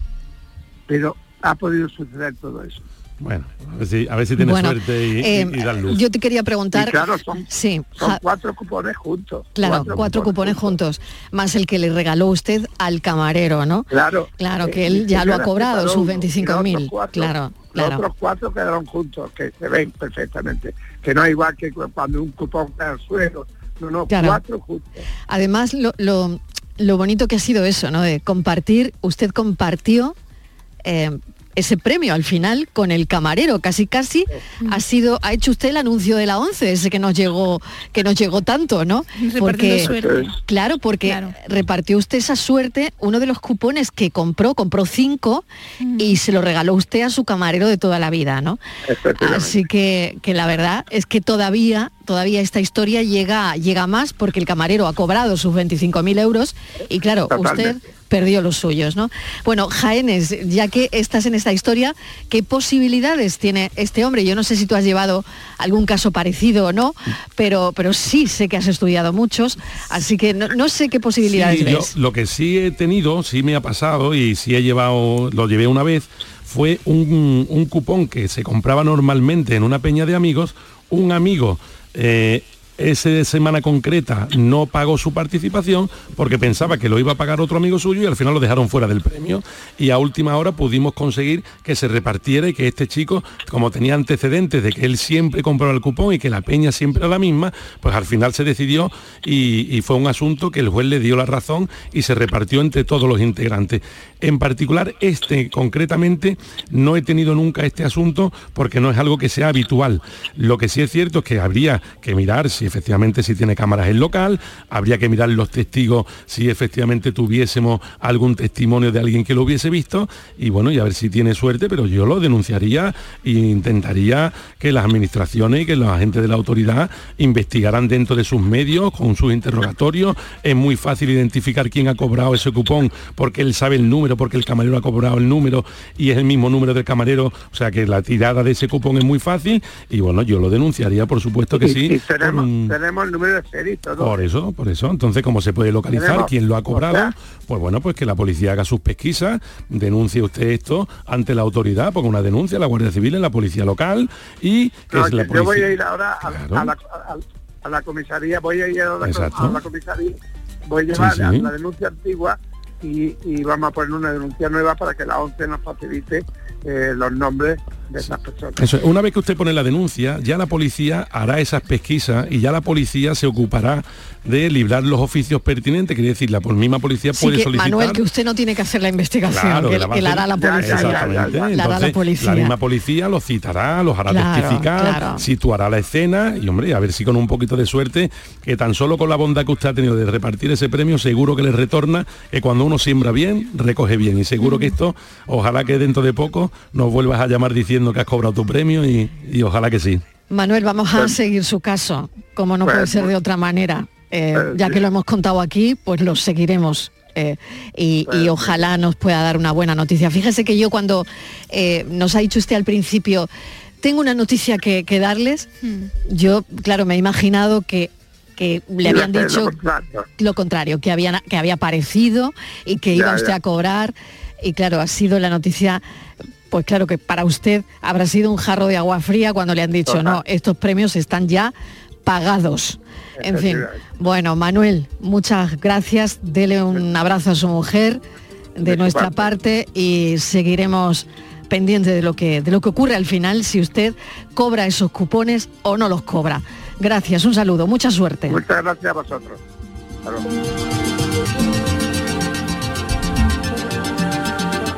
pero ha podido suceder todo eso Bueno, a ver si, a ver si tienes Bueno, suerte y, eh, y luz. yo te quería preguntar... Y claro, son- sí, son Ja- cuatro cupones juntos Claro, cuatro, cupones juntos, más el que le regaló usted al camarero, ¿no? Claro. Claro, que Eh, él ya lo ha cobrado, sus uno, y los 25.000. otros cuatro- Claro, Los claro. otros cuatro quedaron juntos, que se ven perfectamente. Que no es igual que cu- cuando un cupón cae al suelo. No, no, Claro. cuatro juntos. Además, lo, lo- lo bonito que ha sido eso, ¿no? De compartir, usted compartió eh, ese premio al final con el camarero, casi casi ha sido, ha hecho usted el anuncio de la 11, ese que nos llegó, que nos llegó tanto, ¿no? Repartiendo suerte. Claro, porque repartió usted esa suerte, uno de los cupones que compró, compró cinco y se lo regaló usted a su camarero de toda la vida, ¿no? Así que, que la verdad es que todavía, todavía esta historia llega, llega más porque el camarero ha cobrado sus 25.000 euros y claro, Totalmente. usted perdió los suyos, ¿no? Bueno, Jaénes, ya que estás en esta historia, ¿qué posibilidades tiene este hombre? Yo no sé si tú has llevado algún caso parecido o no, pero, pero sí sé que has estudiado muchos, así que no, no sé qué posibilidades Sí, yo lo que sí he tenido, sí me ha pasado y sí he llevado, lo llevé una vez, fue un, un cupón que se compraba normalmente en una peña de amigos, un amigo eh, esa semana concreta no pagó su participación porque pensaba que lo iba a pagar otro amigo suyo y al final lo dejaron fuera del premio. Y a última hora pudimos conseguir que se repartiera y que este chico como tenía antecedentes de que él siempre compraba el cupón y que la peña siempre era la misma pues al final se decidió y, y fue un asunto que el juez le dio la razón y se repartió entre todos los integrantes. En particular este concretamente no he tenido nunca este asunto porque no es algo que sea habitual. Lo que sí es cierto es que habría que mirar si efectivamente si tiene cámaras el local, habría que mirar los testigos si efectivamente tuviésemos algún testimonio de alguien que lo hubiese visto y bueno, y a ver si tiene suerte, pero yo lo denunciaría e intentaría que las administraciones y que los agentes de la autoridad investigaran dentro de sus medios, con sus interrogatorios. Es muy fácil identificar quién ha cobrado ese cupón porque él sabe el número, porque el camarero ha cobrado el número y es el mismo número del camarero, o sea que la tirada de ese cupón es muy fácil y bueno, yo lo denunciaría, por supuesto que sí. tenemos, con- tenemos el número de serie todo. por eso, por eso. Entonces, ¿cómo se puede localizar Tenemos- quién lo ha o cobrado? sea- pues bueno, pues que la policía haga sus pesquisas, denuncie usted esto ante la autoridad, ponga una denuncia a la Guardia Civil, en la policía local y que No, es la yo voy policía. a ir ahora a, Claro. a la, a- a la comisaría, voy a ir a la, comisaría, voy a llevar Sí, la- sí. la denuncia antigua y, y vamos a poner una denuncia nueva para que la ONCE nos facilite eh, los nombres de esas personas. Eso es. una vez que usted pone la denuncia, ya la policía hará esas pesquisas y ya la policía se ocupará de librar los oficios pertinentes, quiere decir, la misma policía Sí puede que, solicitar. Manuel, que usted no tiene que hacer la investigación, Claro, que, la que hará la policía. Exactamente. La hará la Entonces, policía. misma policía los citará, los hará Claro, testificar, claro. situará la escena y hombre, a ver si con un poquito de suerte, que tan solo con la bondad que usted ha tenido de repartir ese premio, seguro que le retorna que cuando uno siembra bien, recoge bien. Y seguro que esto, ojalá que dentro de poco nos vuelvas a llamar diciendo que has cobrado tu premio y, y ojalá que sí. Manuel, vamos a seguir su caso, como no Pues, puede ser de otra manera. Eh, ya que lo hemos contado aquí, pues lo seguiremos. eh, y, y ojalá nos pueda dar una buena noticia. Fíjese que yo cuando eh, nos ha dicho usted al principio, tengo una noticia que, que darles, yo, claro, me he imaginado que, que le habían dicho lo contrario. lo contrario, que, habían, que había aparecido y que iba usted ya. a cobrar. Y claro, ha sido la noticia, pues claro que para usted habrá sido un jarro de agua fría cuando le han dicho, Total. no, estos premios están ya pagados. En fin, bueno, Manuel, muchas gracias. Dele un abrazo a su mujer de nuestra parte y seguiremos pendiente de lo que de lo que ocurre al final si usted cobra esos cupones o no los cobra. Gracias, un saludo, mucha suerte. Muchas gracias a vosotros.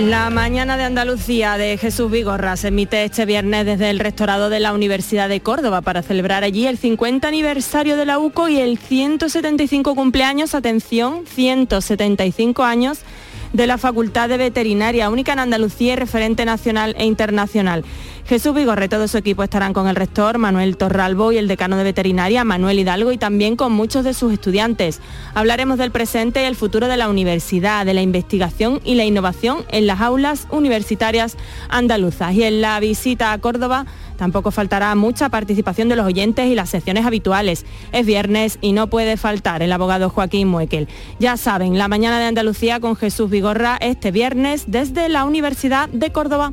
La mañana de Andalucía de Jesús Vigorra se emite este viernes desde el rectorado de la Universidad de Córdoba para celebrar allí el 50 aniversario de la UCO y el 175 cumpleaños, atención, 175 años de la Facultad de Veterinaria, única en Andalucía y referente nacional e internacional. Jesús Vigorre, todo su equipo estarán con el rector Manuel Torralbo y el decano de veterinaria Manuel Hidalgo y también con muchos de sus estudiantes. Hablaremos del presente y el futuro de la universidad, de la investigación y la innovación en las aulas universitarias andaluzas. Y en la visita a Córdoba Tampoco faltará mucha participación de los oyentes y las secciones habituales. Es viernes y no puede faltar el abogado Joaquín Muekel. Ya saben, la mañana de Andalucía con Jesús Vigorra este viernes desde la Universidad de Córdoba.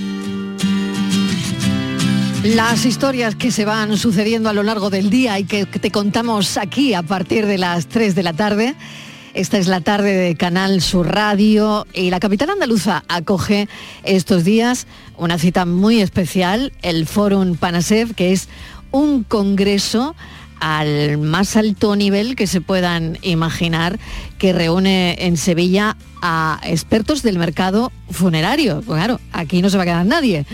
Las historias que se van sucediendo a lo largo del día y que te contamos aquí a partir de las 3 de la tarde. Esta es la tarde de Canal Sur Radio y la capital andaluza acoge estos días una cita muy especial, el Fórum Panasev, que es un congreso al más alto nivel que se puedan imaginar, que reúne en Sevilla a expertos del mercado funerario. Claro, aquí no se va a quedar nadie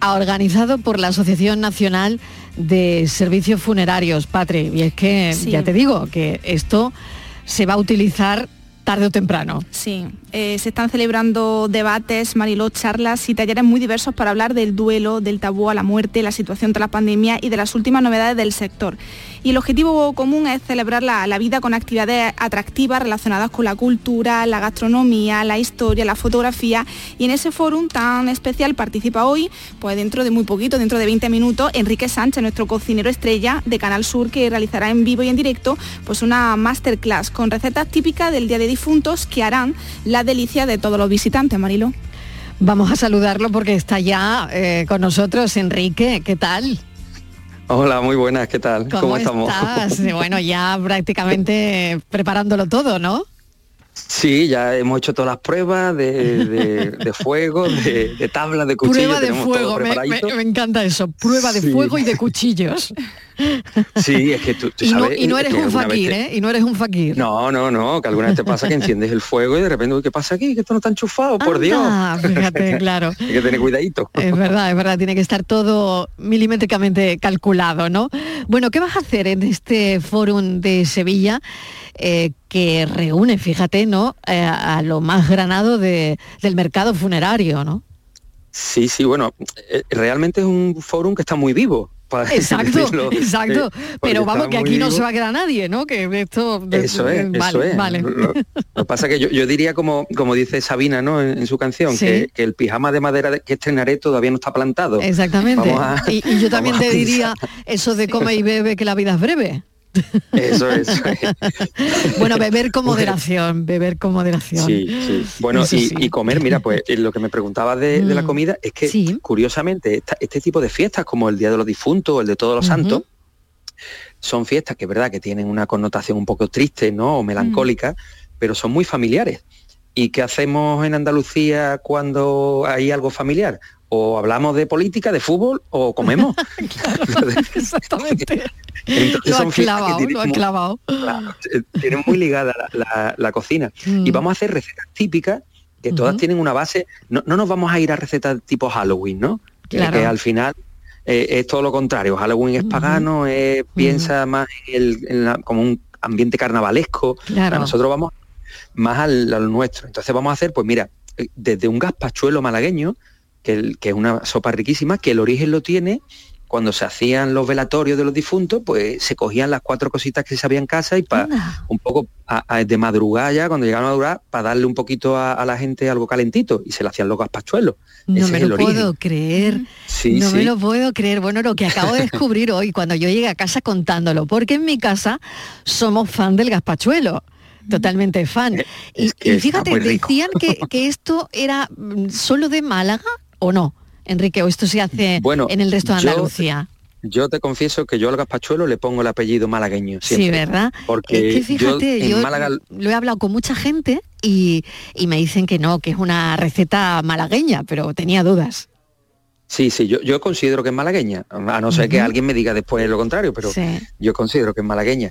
organizado por la Asociación Nacional de Servicios Funerarios, Patri. Y es que ya te digo que esto se va a utilizar tarde o temprano. Sí, eh, se están celebrando debates, Mariló, charlas y talleres muy diversos para hablar del duelo, del tabú a la muerte, la situación tras la pandemia y de las últimas novedades del sector. Y el objetivo común es celebrar la, la vida con actividades atractivas relacionadas con la cultura, la gastronomía, la historia, la fotografía. Y en ese foro tan especial participa hoy, pues dentro de muy poquito, dentro de 20 minutos, Enrique Sánchez, nuestro cocinero estrella de Canal Sur, que realizará en vivo y en directo pues una masterclass con recetas típicas del Día de Difuntos que harán la delicia de todos los visitantes, Marilo. Vamos a saludarlo porque está ya eh, con nosotros Enrique. ¿Qué tal? Hola, muy buenas, ¿qué tal? ¿Cómo, estamos? Bueno, ya prácticamente preparándolo todo, ¿no? Sí, ya hemos hecho todas las pruebas de, fuego, de, tablas, de cuchillos. Prueba de fuego, me, encanta eso. Prueba de fuego y de cuchillos. Sí, es que tú, tú Y no, sabes... y no eres un fakir, te- ¿eh? Y no eres un fakir. No, no, no, que alguna vez te pasa que enciendes el fuego y de repente, uy, ¿qué pasa aquí? Que esto no está enchufado, por Dios. Fíjate, claro. Hay que tener cuidadito. Es verdad, es verdad, tiene que estar todo milimétricamente calculado, ¿no? Bueno, ¿qué vas a hacer en este fórum de Sevilla eh, que reúne, fíjate, ¿no? Eh, a lo más granado de- del mercado funerario, ¿no? Sí, sí, bueno, eh, realmente es un fórum que está muy vivo. para Exacto, decirlo, exacto. eh, Pero vamos, que aquí no se va a quedar nadie, ¿no? Que esto... Eso es, vale, eso es. Vale. Lo, que pasa que yo, yo diría como, como dice Sabina ¿no? en, en su canción, Sí. que, que el pijama de madera de- que estrenaré todavía no está plantado. Exactamente. A- y, y yo también te diría eso de come y bebe que la vida es breve. Eso, eso es. Bueno, beber con moderación, beber con moderación. Sí, sí. Bueno, y, sí. y comer, mira, pues eh, lo que me preguntabas de, de la Mm, comida es que, curiosamente, esta- este tipo de fiestas, como el Día de los Difuntos o el de Todos los. Santos, son fiestas que verdad que tienen una connotación un poco triste, ¿no? O melancólica, pero son muy familiares. ¿Y qué hacemos en Andalucía cuando hay algo familiar? O hablamos de política, de fútbol, o comemos. Exactamente. Entonces Lo que clavado, tienen lo clavado. Claro, eh, tienen muy ligada la, la- la cocina. Y Mm. vamos a hacer recetas típicas que todas tienen una base. No, no nos vamos a ir a recetas tipo Halloween, ¿no? Que- Claro. Que al final eh, es todo lo contrario. Halloween es pagano, es- piensa más en el, en la- como un ambiente carnavalesco. Claro. A nosotros vamos más al, al nuestro. Entonces vamos a hacer, pues mira, eh, desde un gazpachuelo malagueño, que, el- que es una sopa riquísima, que el origen lo tiene cuando se hacían los velatorios de los difuntos, pues se cogían las cuatro cositas que se había en casa y para un poco a- a- de madrugada ya, cuando llegaban a madurar, para darle un poquito a, a la gente algo calentito y se le hacían los gazpachuelos. No Ese me lo puedo creer. Sí, no sí. me lo puedo creer. Bueno, lo que acabo de descubrir hoy cuando yo llegué a casa contándolo, porque en mi casa somos fan del gazpachuelo. Totalmente fan. Y, que y fíjate, decían que, que esto era mm, solo de Málaga o no, Enrique, o esto se hace Bueno, en el resto de Andalucía. Yo te confieso que yo al gazpachuelo le pongo el apellido malagueño. Sí, siempre. ¿verdad? Porque es que fíjate, yo yo, en Málaga lo he hablado con mucha gente y, y me dicen que no, que es una receta malagueña, pero tenía dudas. Sí, sí, yo, yo considero que es malagueña, a no ser que alguien me diga después lo contrario, pero Sí. yo considero que es malagueña.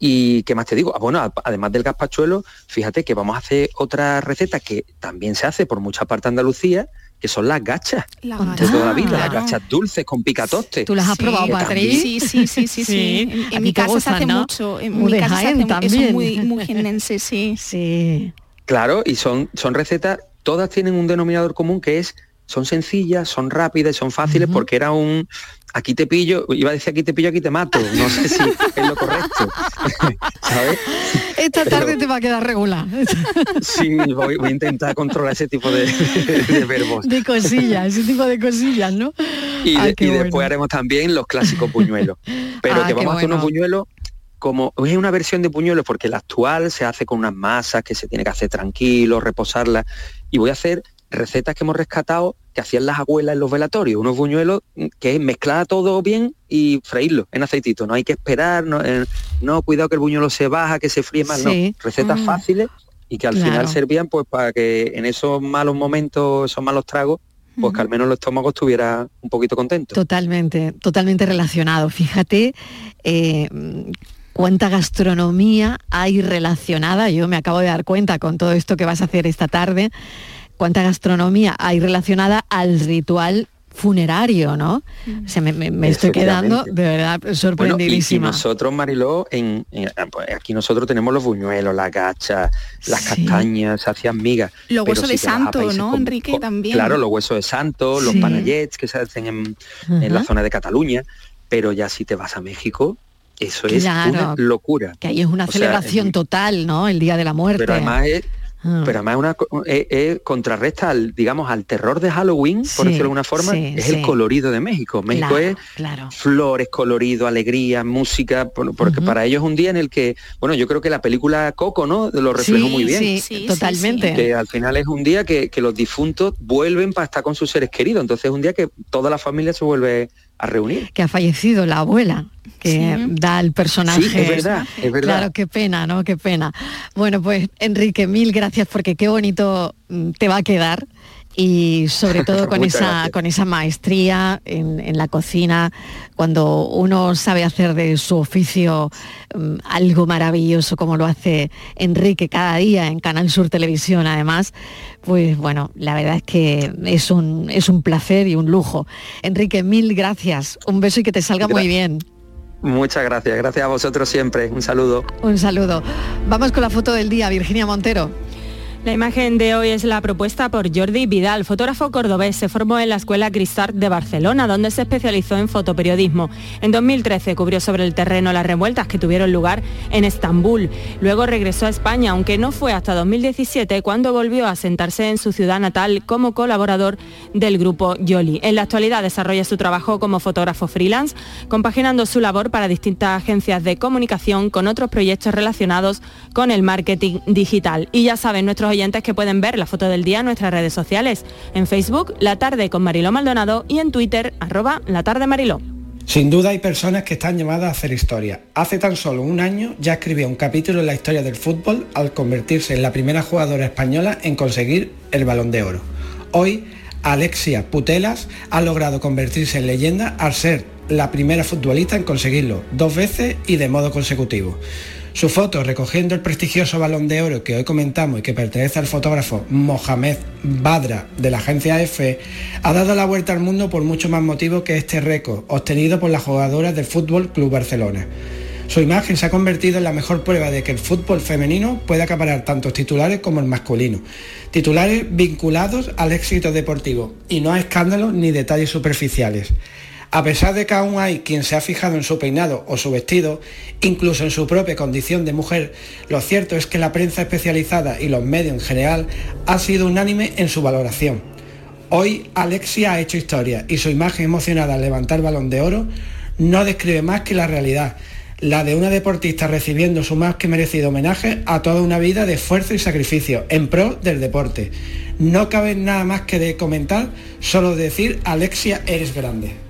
¿Y qué más te digo? Ah, bueno, además del gazpachuelo, fíjate que vamos a hacer otra receta que también se hace por mucha parte de Andalucía, que son las gachas La de toda la vida, las gachas dulces con picatoste. ¿Tú las has probado, Que Patri? también- Sí, sí, sí, sí, sí. En, mi casa se hace ¿no? mucho. En Muy mi de casa se Jaén hace mu- eso también. muy, muy sí. Sí. Claro, y son, son recetas, todas tienen un denominador común que es, son sencillas, son rápidas y son fáciles porque era un, aquí te pillo, iba a decir aquí te pillo, aquí te mato, no sé si es lo correcto, ¿sabes? Esta Pero- tarde te va a quedar regular. Sí, voy, voy a intentar controlar ese tipo de, de verbos. De cosillas, ese tipo de cosillas, ¿no? Y, de- bueno. después haremos también los clásicos buñuelos. Pero Ah, que vamos a hacer unos bueno. buñuelos como es una versión de buñuelos porque la actual se hace con unas masas que se tiene que hacer tranquilo, reposarlas. Y voy a hacer recetas que hemos rescatado que hacían las abuelas en los velatorios, unos buñuelos mm, que es mezclar todo bien y freírlo en aceitito. No hay que esperar, no, eh, no cuidado que el buñuelo se baja, que se fríe Sí. no. Recetas Mm. fáciles y que al Claro. final servían pues para que en esos malos momentos, esos malos tragos, pues que al menos el estómago estuviera un poquito contento. Totalmente, totalmente relacionado. Fíjate eh, cuánta gastronomía hay relacionada. Yo me acabo de dar cuenta con todo esto que vas a hacer esta tarde, cuánta gastronomía hay relacionada al ritual funerario, ¿no? O sea, me, me- me estoy quedando de verdad Bueno, y- y, sorprendidísima. nosotros, Mariló, en, en- pues aquí nosotros tenemos los buñuelos, las gachas, las castañas, se hacían migas. Los huesos si de santo, ¿no, Enrique? También. Claro, los huesos de santo, los Sí. panayets que se hacen en, en la zona de Cataluña, pero ya si te vas a México, eso es una locura. Que ahí es una O sea, celebración total, ¿no? El Día de la Muerte. Pero además es, Ah. pero además una, es- es contrarresta al, digamos, al terror de Halloween, por Sí, decirlo de alguna forma, sí, es sí. el colorido de México. México Claro, es claro. flores, colorido, alegría, música, por- porque para ellos es un día en el que, bueno, yo creo que la película Coco, ¿no? Lo reflejó Sí, muy bien. sí, Sí, sí, totalmente. Que al final es un día que, que los difuntos vuelven para estar con sus seres queridos. Entonces es un día que toda la familia se vuelve a reunir. que ha fallecido la abuela que da el personaje. Sí, es verdad, es verdad. Claro, qué pena, ¿no? Qué pena. Bueno, pues Enrique, mil gracias porque qué bonito mm, te va a quedar y sobre todo con esa, gracias. con esa maestría en, en la cocina, cuando uno sabe hacer de su oficio mm, algo maravilloso como lo hace Enrique cada día en Canal Sur Televisión además, pues bueno, la verdad es que es un, es un placer y un lujo. Enrique, mil gracias, un beso y que te salga muy bien. Muchas gracias, gracias a vosotros siempre. Un saludo. Un saludo. Vamos con la foto del día, Virginia Montero. La imagen de hoy es la propuesta por Jordi Vidal, fotógrafo cordobés. Se formó en la Escuela Cristart de Barcelona, donde se especializó en fotoperiodismo. En 2013 cubrió sobre el terreno las revueltas que tuvieron lugar en Estambul. Luego regresó a España, aunque no fue hasta 2017 cuando volvió a sentarse en su ciudad natal como colaborador del grupo Yoli. En la actualidad desarrolla su trabajo como fotógrafo freelance, compaginando su labor para distintas agencias de comunicación con otros proyectos relacionados con el marketing digital. Y ya saben nuestros oyentes que pueden ver la foto del día en nuestras redes sociales, en Facebook, La Tarde con Mariló Maldonado y en Twitter, arroba La Tarde Mariló. Sin duda hay personas que están llamadas a hacer historia. Hace tan solo un año ya escribió un capítulo en la historia del fútbol al convertirse en la primera jugadora española en conseguir el balón de oro. Hoy, Alexia Putelas ha logrado convertirse en leyenda al ser la primera futbolista en conseguirlo dos veces y de modo consecutivo. Su foto recogiendo el prestigioso balón de oro que hoy comentamos y que pertenece al fotógrafo Mohamed Badra de la agencia EFE ha dado la vuelta al mundo por mucho más motivo que este récord obtenido por las jugadoras del Fútbol Club Barcelona. Su imagen se ha convertido en la mejor prueba de que el fútbol femenino puede acaparar tantos titulares como el masculino. Titulares vinculados al éxito deportivo y no a escándalos ni detalles superficiales. A pesar de que aún hay quien se ha fijado en su peinado o su vestido, incluso en su propia condición de mujer, lo cierto es que la prensa especializada y los medios en general ha sido unánime en su valoración. Hoy Alexia ha hecho historia y su imagen emocionada al levantar balón de oro no describe más que la realidad, la de una deportista recibiendo su más que merecido homenaje a toda una vida de esfuerzo y sacrificio en pro del deporte. No cabe nada más que de comentar, solo decir Alexia eres grande.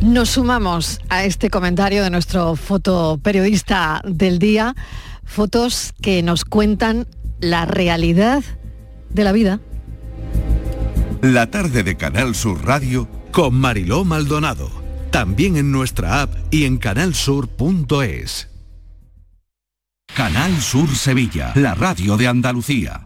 Nos sumamos a este comentario de nuestro fotoperiodista del día, fotos que nos cuentan la realidad de la vida. La tarde de Canal Sur Radio con Mariló Maldonado. También en nuestra app y en canalsur.es. Canal Sur Sevilla, la radio de Andalucía.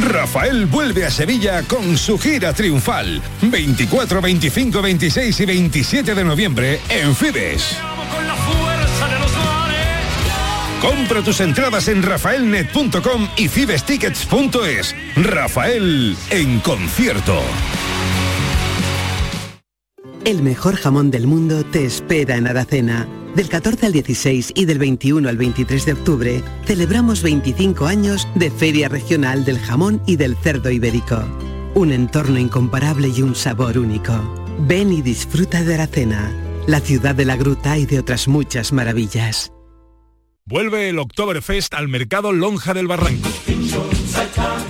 Rafael vuelve a Sevilla con su gira triunfal. 24, 25, 26 y 27 de noviembre en Fibes. Compra tus entradas en rafaelnet.com y fibestickets.es. Rafael en concierto. El mejor jamón del mundo te espera en Aracena. Del 14 al 16 y del 21 al 23 de octubre celebramos 25 años de Feria Regional del Jamón y del Cerdo Ibérico. Un entorno incomparable y un sabor único. Ven y disfruta de Aracena, la ciudad de la gruta y de otras muchas maravillas. Vuelve el Oktoberfest al mercado Lonja del Barranco.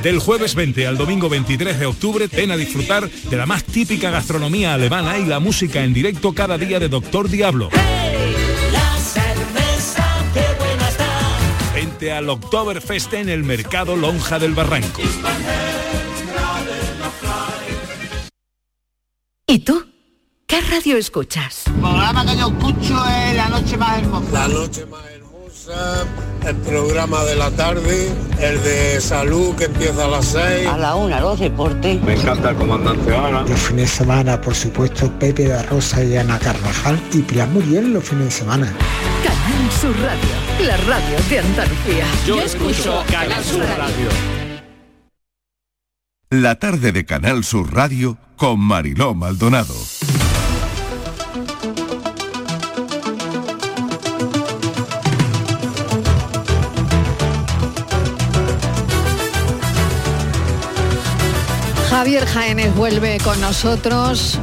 Del jueves 20 al domingo 23 de octubre, ven a disfrutar de la más típica gastronomía alemana y la música en directo cada día de Doctor Diablo. La cerveza, qué buena está. Vente al Oktoberfest en el mercado Lonja del Barranco. ¿Y tú? ¿Qué radio escuchas? El programa que yo escucho es La Noche Más Hermosa. La noche más hermosa, el programa de la tarde, el de salud que empieza a las 6. A la una, los deportes. Me encanta el comandante Ana. Los fines de semana, por supuesto, Pepe da Rosa y Ana Carvajal y Pilar Muriel los fines de semana. Canal Sur Radio, la radio de Andalucía. Yo escucho Canal Sur Radio. La tarde de Canal Sur Radio con Mariló Maldonado. Javier Jaénez vuelve con nosotros.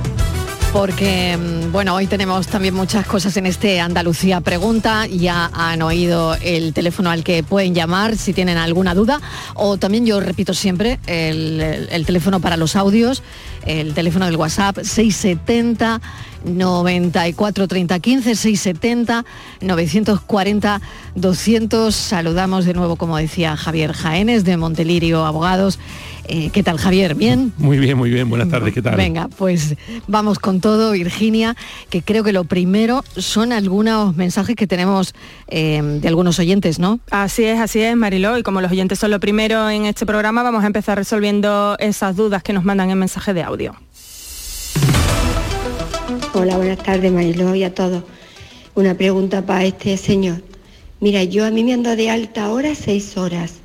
porque mm, bueno, hoy tenemos también muchas cosas en este Andalucía Pregunta. Ya han oído el teléfono al que pueden llamar si tienen alguna duda. O también yo repito siempre el teléfono para los audios, el teléfono del WhatsApp 670 94 30 15 670 940 200. Saludamos de nuevo, como decía Javier Jaénes de Montelirio Abogados. Eh, ¿Qué tal, Javier? ¿Bien? Muy bien, muy bien. Buenas tardes, ¿qué tal? Venga, pues vamos con todo, Virginia, que creo que lo primero son algunos mensajes que tenemos eh, de algunos oyentes, ¿no? Así es, así es, Mariló. Y como los oyentes son lo primero en este programa, vamos a empezar resolviendo esas dudas que nos mandan en mensaje de audio. Hola, buenas tardes Mariló y a todos. Una pregunta para este señor. Mira, yo a mí me han dado de alta ahora seis horas.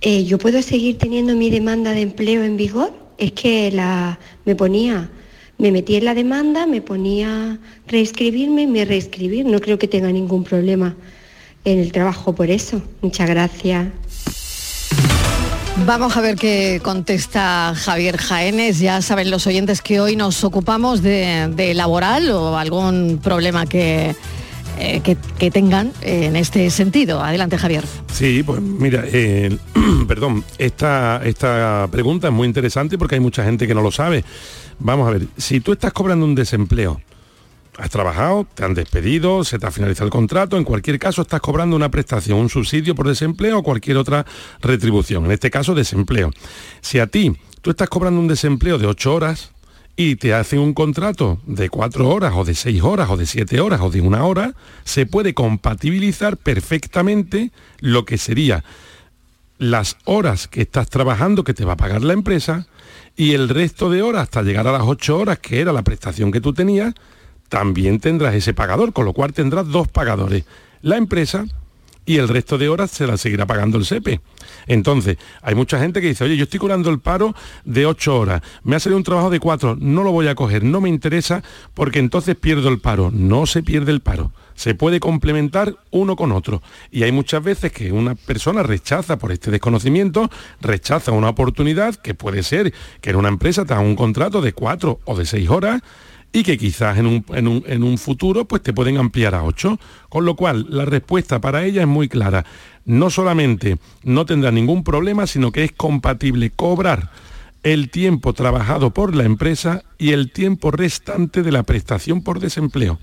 Eh, ¿Yo puedo seguir teniendo mi demanda de empleo en vigor? Es que la, me ponía, me metí en la demanda, me ponía reescribirme y me reescribir. No creo que tenga ningún problema en el trabajo por eso. Muchas gracias. Vamos a ver qué contesta Javier Jaénes. Ya saben los oyentes que hoy nos ocupamos de, de laboral o algún problema que, eh, que, que tengan en este sentido. Adelante, Javier. Sí, pues mira, eh, perdón, esta, esta pregunta es muy interesante porque hay mucha gente que no lo sabe. Vamos a ver, si tú estás cobrando un desempleo, has trabajado, te han despedido, se te ha finalizado el contrato, en cualquier caso estás cobrando una prestación, un subsidio por desempleo o cualquier otra retribución, en este caso desempleo. Si a ti tú estás cobrando un desempleo de 8 horas y te hacen un contrato de 4 horas o de 6 horas o de 7 horas o de una hora, se puede compatibilizar perfectamente lo que sería las horas que estás trabajando que te va a pagar la empresa y el resto de horas hasta llegar a las 8 horas, que era la prestación que tú tenías, también tendrás ese pagador, con lo cual tendrás dos pagadores, la empresa y el resto de horas se la seguirá pagando el SEPE. Entonces, hay mucha gente que dice, oye, yo estoy cobrando el paro de 8 horas, me ha salido un trabajo de 4, no lo voy a coger, no me interesa porque entonces pierdo el paro. No se pierde el paro, se puede complementar uno con otro. Y hay muchas veces que una persona rechaza por este desconocimiento, rechaza una oportunidad que puede ser que en una empresa te haga un contrato de 4 o de 6 horas y que quizás en un, en un- en un futuro pues te pueden ampliar a 8. Con lo cual, la respuesta para ella es muy clara. No solamente no tendrá ningún problema, sino que es compatible cobrar el tiempo trabajado por la empresa y el tiempo restante de la prestación por desempleo.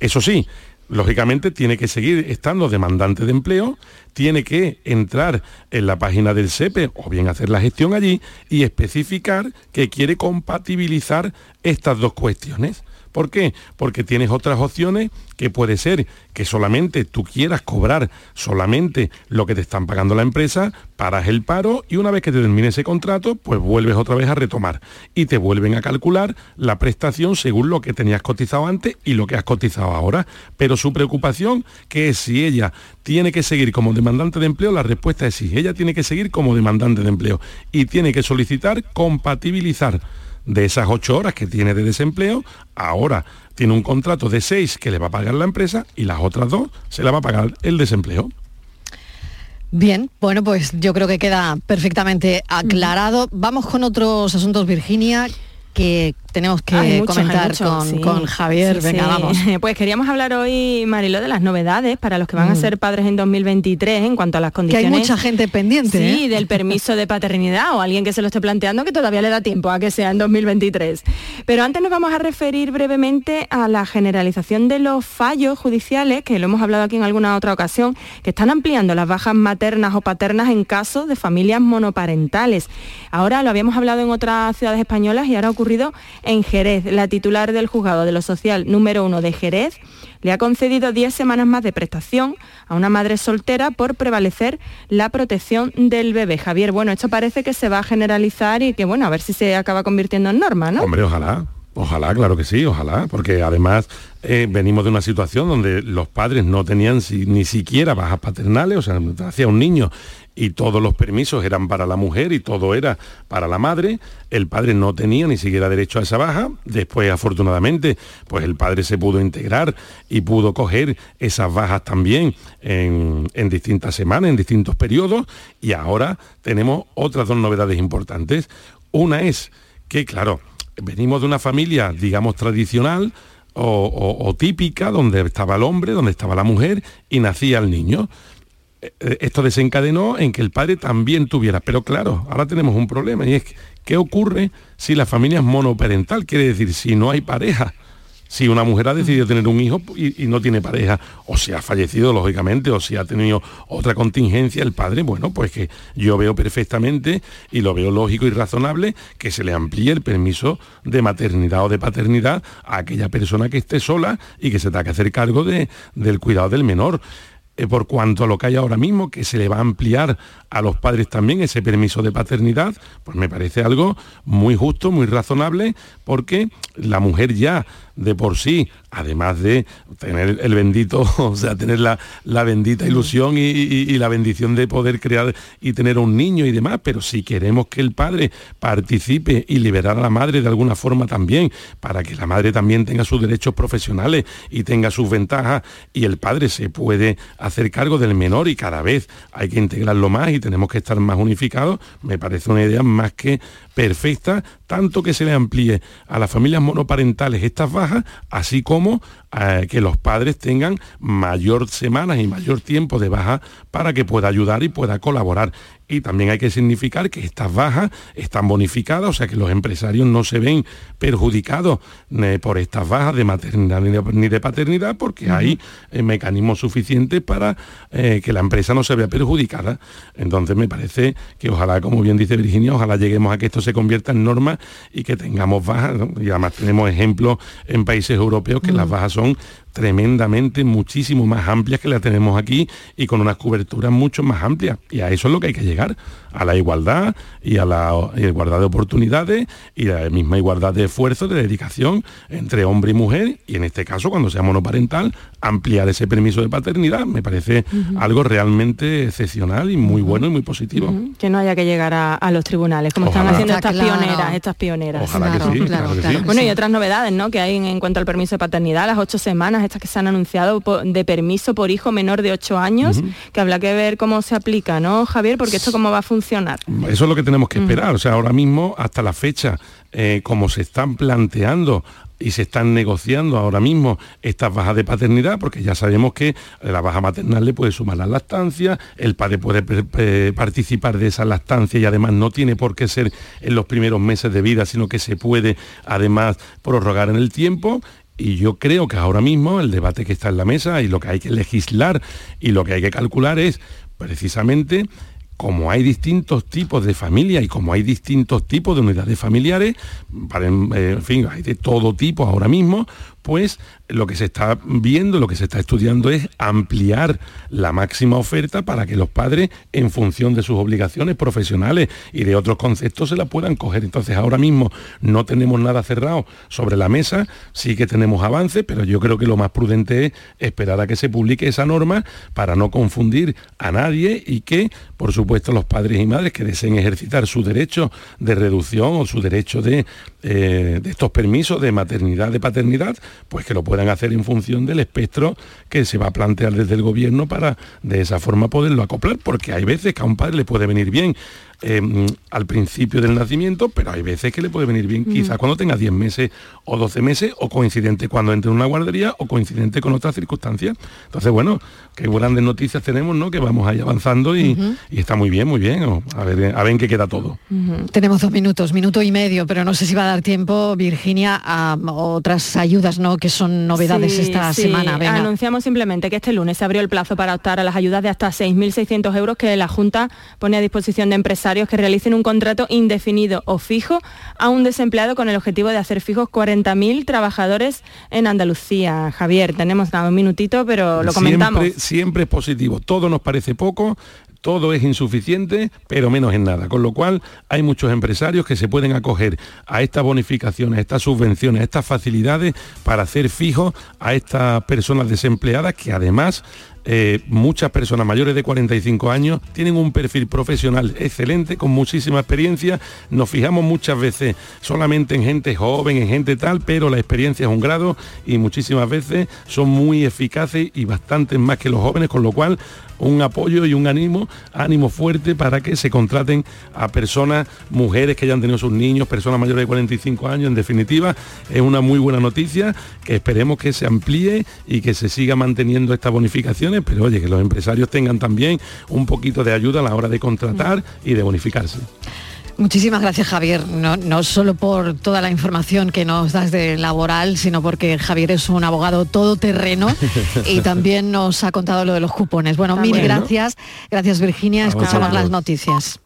Eso sí, lógicamente tiene que seguir estando demandante de empleo, tiene que entrar en la página del SEPE o bien hacer la gestión allí y especificar que quiere compatibilizar estas dos cuestiones. ¿Por qué? Porque tienes otras opciones que puede ser que solamente tú quieras cobrar solamente lo que te están pagando la empresa, paras el paro y una vez que te termine ese contrato, pues vuelves otra vez a retomar y te vuelven a calcular la prestación según lo que tenías cotizado antes y lo que has cotizado ahora. Pero su preocupación, que es si ella tiene que seguir como demandante de empleo, la respuesta es sí, ella tiene que seguir como demandante de empleo y tiene que solicitar compatibilizar de esas ocho horas que tiene de desempleo, ahora tiene un contrato de seis que le va a pagar la empresa y las otras dos se la va a pagar el desempleo. Bien, bueno, pues yo creo que queda perfectamente aclarado. Vamos con otros asuntos, Virginia, que tenemos que Hay muchos, hay comentar muchos, con, sí. con Javier. Sí, Venga, sí. vamos. Pues queríamos hablar hoy, Mariló, de las novedades para los que van a Mm. ser padres en 2023 en cuanto a las Que condiciones. hay mucha gente pendiente. Sí, ¿eh? del permiso de paternidad o alguien que se lo esté planteando que todavía le da tiempo a que sea en 2023. Pero antes nos vamos a referir brevemente a la generalización de los fallos judiciales, que lo hemos hablado aquí en alguna otra ocasión, que están ampliando las bajas maternas o paternas en casos de familias monoparentales. Ahora lo habíamos hablado en otras ciudades españolas y ahora ha ocurrido en Jerez. La titular del juzgado de lo social número uno de Jerez le ha concedido 10 semanas más de prestación a una madre soltera por prevalecer la protección del bebé. Javier, bueno, esto parece que se va a generalizar y que, bueno, a ver si se acaba convirtiendo en norma, ¿no? Hombre, ojalá. Ojalá, claro que sí, ojalá, porque además eh, venimos de una situación donde los padres no tenían ni siquiera bajas paternales, o sea, hacía un niño y todos los permisos eran para la mujer y todo era para la madre, el padre no tenía ni siquiera derecho a esa baja, después afortunadamente pues el padre se pudo integrar y pudo coger esas bajas también en, en distintas semanas, en distintos periodos y ahora tenemos otras dos novedades importantes. Una es que, claro, venimos de una familia, digamos, tradicional, o, o- típica, donde estaba el hombre, donde estaba la mujer y nacía el niño. Eh, eh, Esto desencadenó en que el padre también tuviera, pero claro, ahora tenemos un problema y es ¿qué ocurre si la familia es monoparental? Quiere decir, si no hay pareja. Si una mujer ha decidido tener un hijo y, no tiene pareja, o si ha fallecido, lógicamente, o si ha tenido otra contingencia, el padre, bueno, pues que yo veo perfectamente y lo veo lógico y razonable que se le amplíe el permiso de maternidad o de paternidad a aquella persona que esté sola y que se tenga que hacer cargo de- del cuidado del menor. Eh, por cuanto a lo que hay ahora mismo, que se le va a ampliar a los padres también ese permiso de paternidad, pues me parece algo muy justo, muy razonable, porque la mujer ya de por sí, además de tener el bendito, o sea, tener la, la bendita ilusión y, y- y la bendición de poder crear y tener un niño y demás, pero si queremos que el padre participe y liberar a la madre de alguna forma también, para que la madre también tenga sus derechos profesionales y tenga sus ventajas, y el padre se puede hacer cargo del menor y cada vez hay que integrarlo más y tenemos que estar más unificados, me parece una idea más que perfecta, tanto que se le amplíe a las familias monoparentales estas bajas, así como eh, que los padres tengan mayor semanas y mayor tiempo de baja para que pueda ayudar y pueda colaborar. Y también hay que significar que estas bajas están bonificadas, o sea que los empresarios no se ven perjudicados eh, por estas bajas de maternidad ni de, ni de paternidad, porque hay eh, mecanismos suficientes para eh, que la empresa no se vea perjudicada. Entonces me parece que ojalá, como bien dice Virginia, ojalá lleguemos a que esto se convierta en norma y que tengamos bajas. ¿no? Y además tenemos ejemplos en países europeos que las bajas son tremendamente muchísimo más amplias que las tenemos aquí y con unas coberturas mucho más amplias. Y a eso es lo que hay que llegar, a la igualdad y a la igualdad de oportunidades y a la misma igualdad de esfuerzo, de dedicación entre hombre y mujer y en este caso cuando sea monoparental ampliar ese permiso de paternidad me parece algo realmente excepcional y muy bueno y muy positivo. Que no haya que llegar a, a los tribunales, como Ojalá. están haciendo estas claro. pioneras, estas pioneras. Ojalá que Claro, sí, claro, claro que claro sí. que Bueno, y otras novedades, ¿no? Que hay en, en cuanto al permiso de paternidad, las ocho semanas, estas que se han anunciado de permiso por hijo menor de ocho años, Ujú. que habrá que ver cómo se aplica, ¿no, Javier? Porque esto cómo va a funcionar. Eso es lo que tenemos que esperar. O sea, ahora mismo, hasta la fecha, eh, como se están planteando y se están negociando ahora mismo estas bajas de paternidad, porque ya sabemos que la baja maternal le puede sumar la lactancia, el padre puede participar de esa lactancia y además no tiene por qué ser en los primeros meses de vida, sino que se puede además prorrogar en el tiempo y yo creo que ahora mismo el debate que está en la mesa y lo que hay que legislar y lo que hay que calcular es precisamente como hay distintos tipos de familia y como hay distintos tipos de unidades familiares, eh, en fin, hay de todo tipo ahora mismo, pues lo que se está viendo, lo que se está estudiando es ampliar la máxima oferta para que los padres, en función de sus obligaciones profesionales y de otros conceptos, se la puedan coger. Entonces ahora mismo no tenemos nada cerrado sobre la mesa, sí que tenemos avances, pero yo creo que lo más prudente es esperar a que se publique esa norma para no confundir a nadie y que, por supuesto, los padres y madres que deseen ejercitar su derecho de reducción o su derecho de, eh, de estos permisos de maternidad, de paternidad, pues que lo puedan hacer en función del espectro que se va a plantear desde el gobierno para de esa forma poderlo acoplar, porque hay veces que a un padre le puede venir bien eh, mm, al principio del nacimiento, pero hay veces que le puede venir bien Mm. quizás cuando tenga 10 meses o 12 meses, o coincidente cuando entre en una guardería, o coincidente con otras circunstancias. Entonces, bueno, qué grandes noticias tenemos, ¿no? Que vamos ahí avanzando y, está muy bien, muy bien. A ver, a ver en qué queda todo. Tenemos dos minutos, minuto y medio, pero no sé si va a dar tiempo, Virginia, a otras ayudas, ¿no? Que son novedades Sí, esta sí. semana. Venga. Anunciamos simplemente que este lunes se abrió el plazo para optar a las ayudas de hasta 6.600 euros que la Junta pone a disposición de empresarios que realicen un contrato indefinido o fijo a un desempleado con el objetivo de hacer fijos 40.000 trabajadores en Andalucía. Javier, tenemos nada, un minutito, pero lo comentamos. Siempre, siempre es positivo. Todo nos parece poco, todo es insuficiente, pero menos en nada. Con lo cual hay muchos empresarios que se pueden acoger a estas bonificaciones, a estas subvenciones, a estas facilidades para hacer fijos a estas personas desempleadas que además eh, muchas personas mayores de 45 años tienen un perfil profesional excelente, con muchísima experiencia. Nos fijamos muchas veces solamente en gente joven, en gente tal, pero la experiencia es un grado y muchísimas veces son muy eficaces y bastante más que los jóvenes, con lo cual un apoyo y un ánimo, ánimo fuerte para que se contraten a personas, mujeres que hayan tenido sus niños, personas mayores de 45 años, en definitiva, es una muy buena noticia que esperemos que se amplíe y que se siga manteniendo estas bonificaciones, pero oye, que los empresarios tengan también un poquito de ayuda a la hora de contratar y de bonificarse. Muchísimas gracias Javier, no, no, solo por toda la información que nos das de laboral, sino porque Javier es un abogado todoterreno y también nos ha contado lo de los cupones. Bueno, mil gracias. Gracias Virginia, escuchamos las noticias.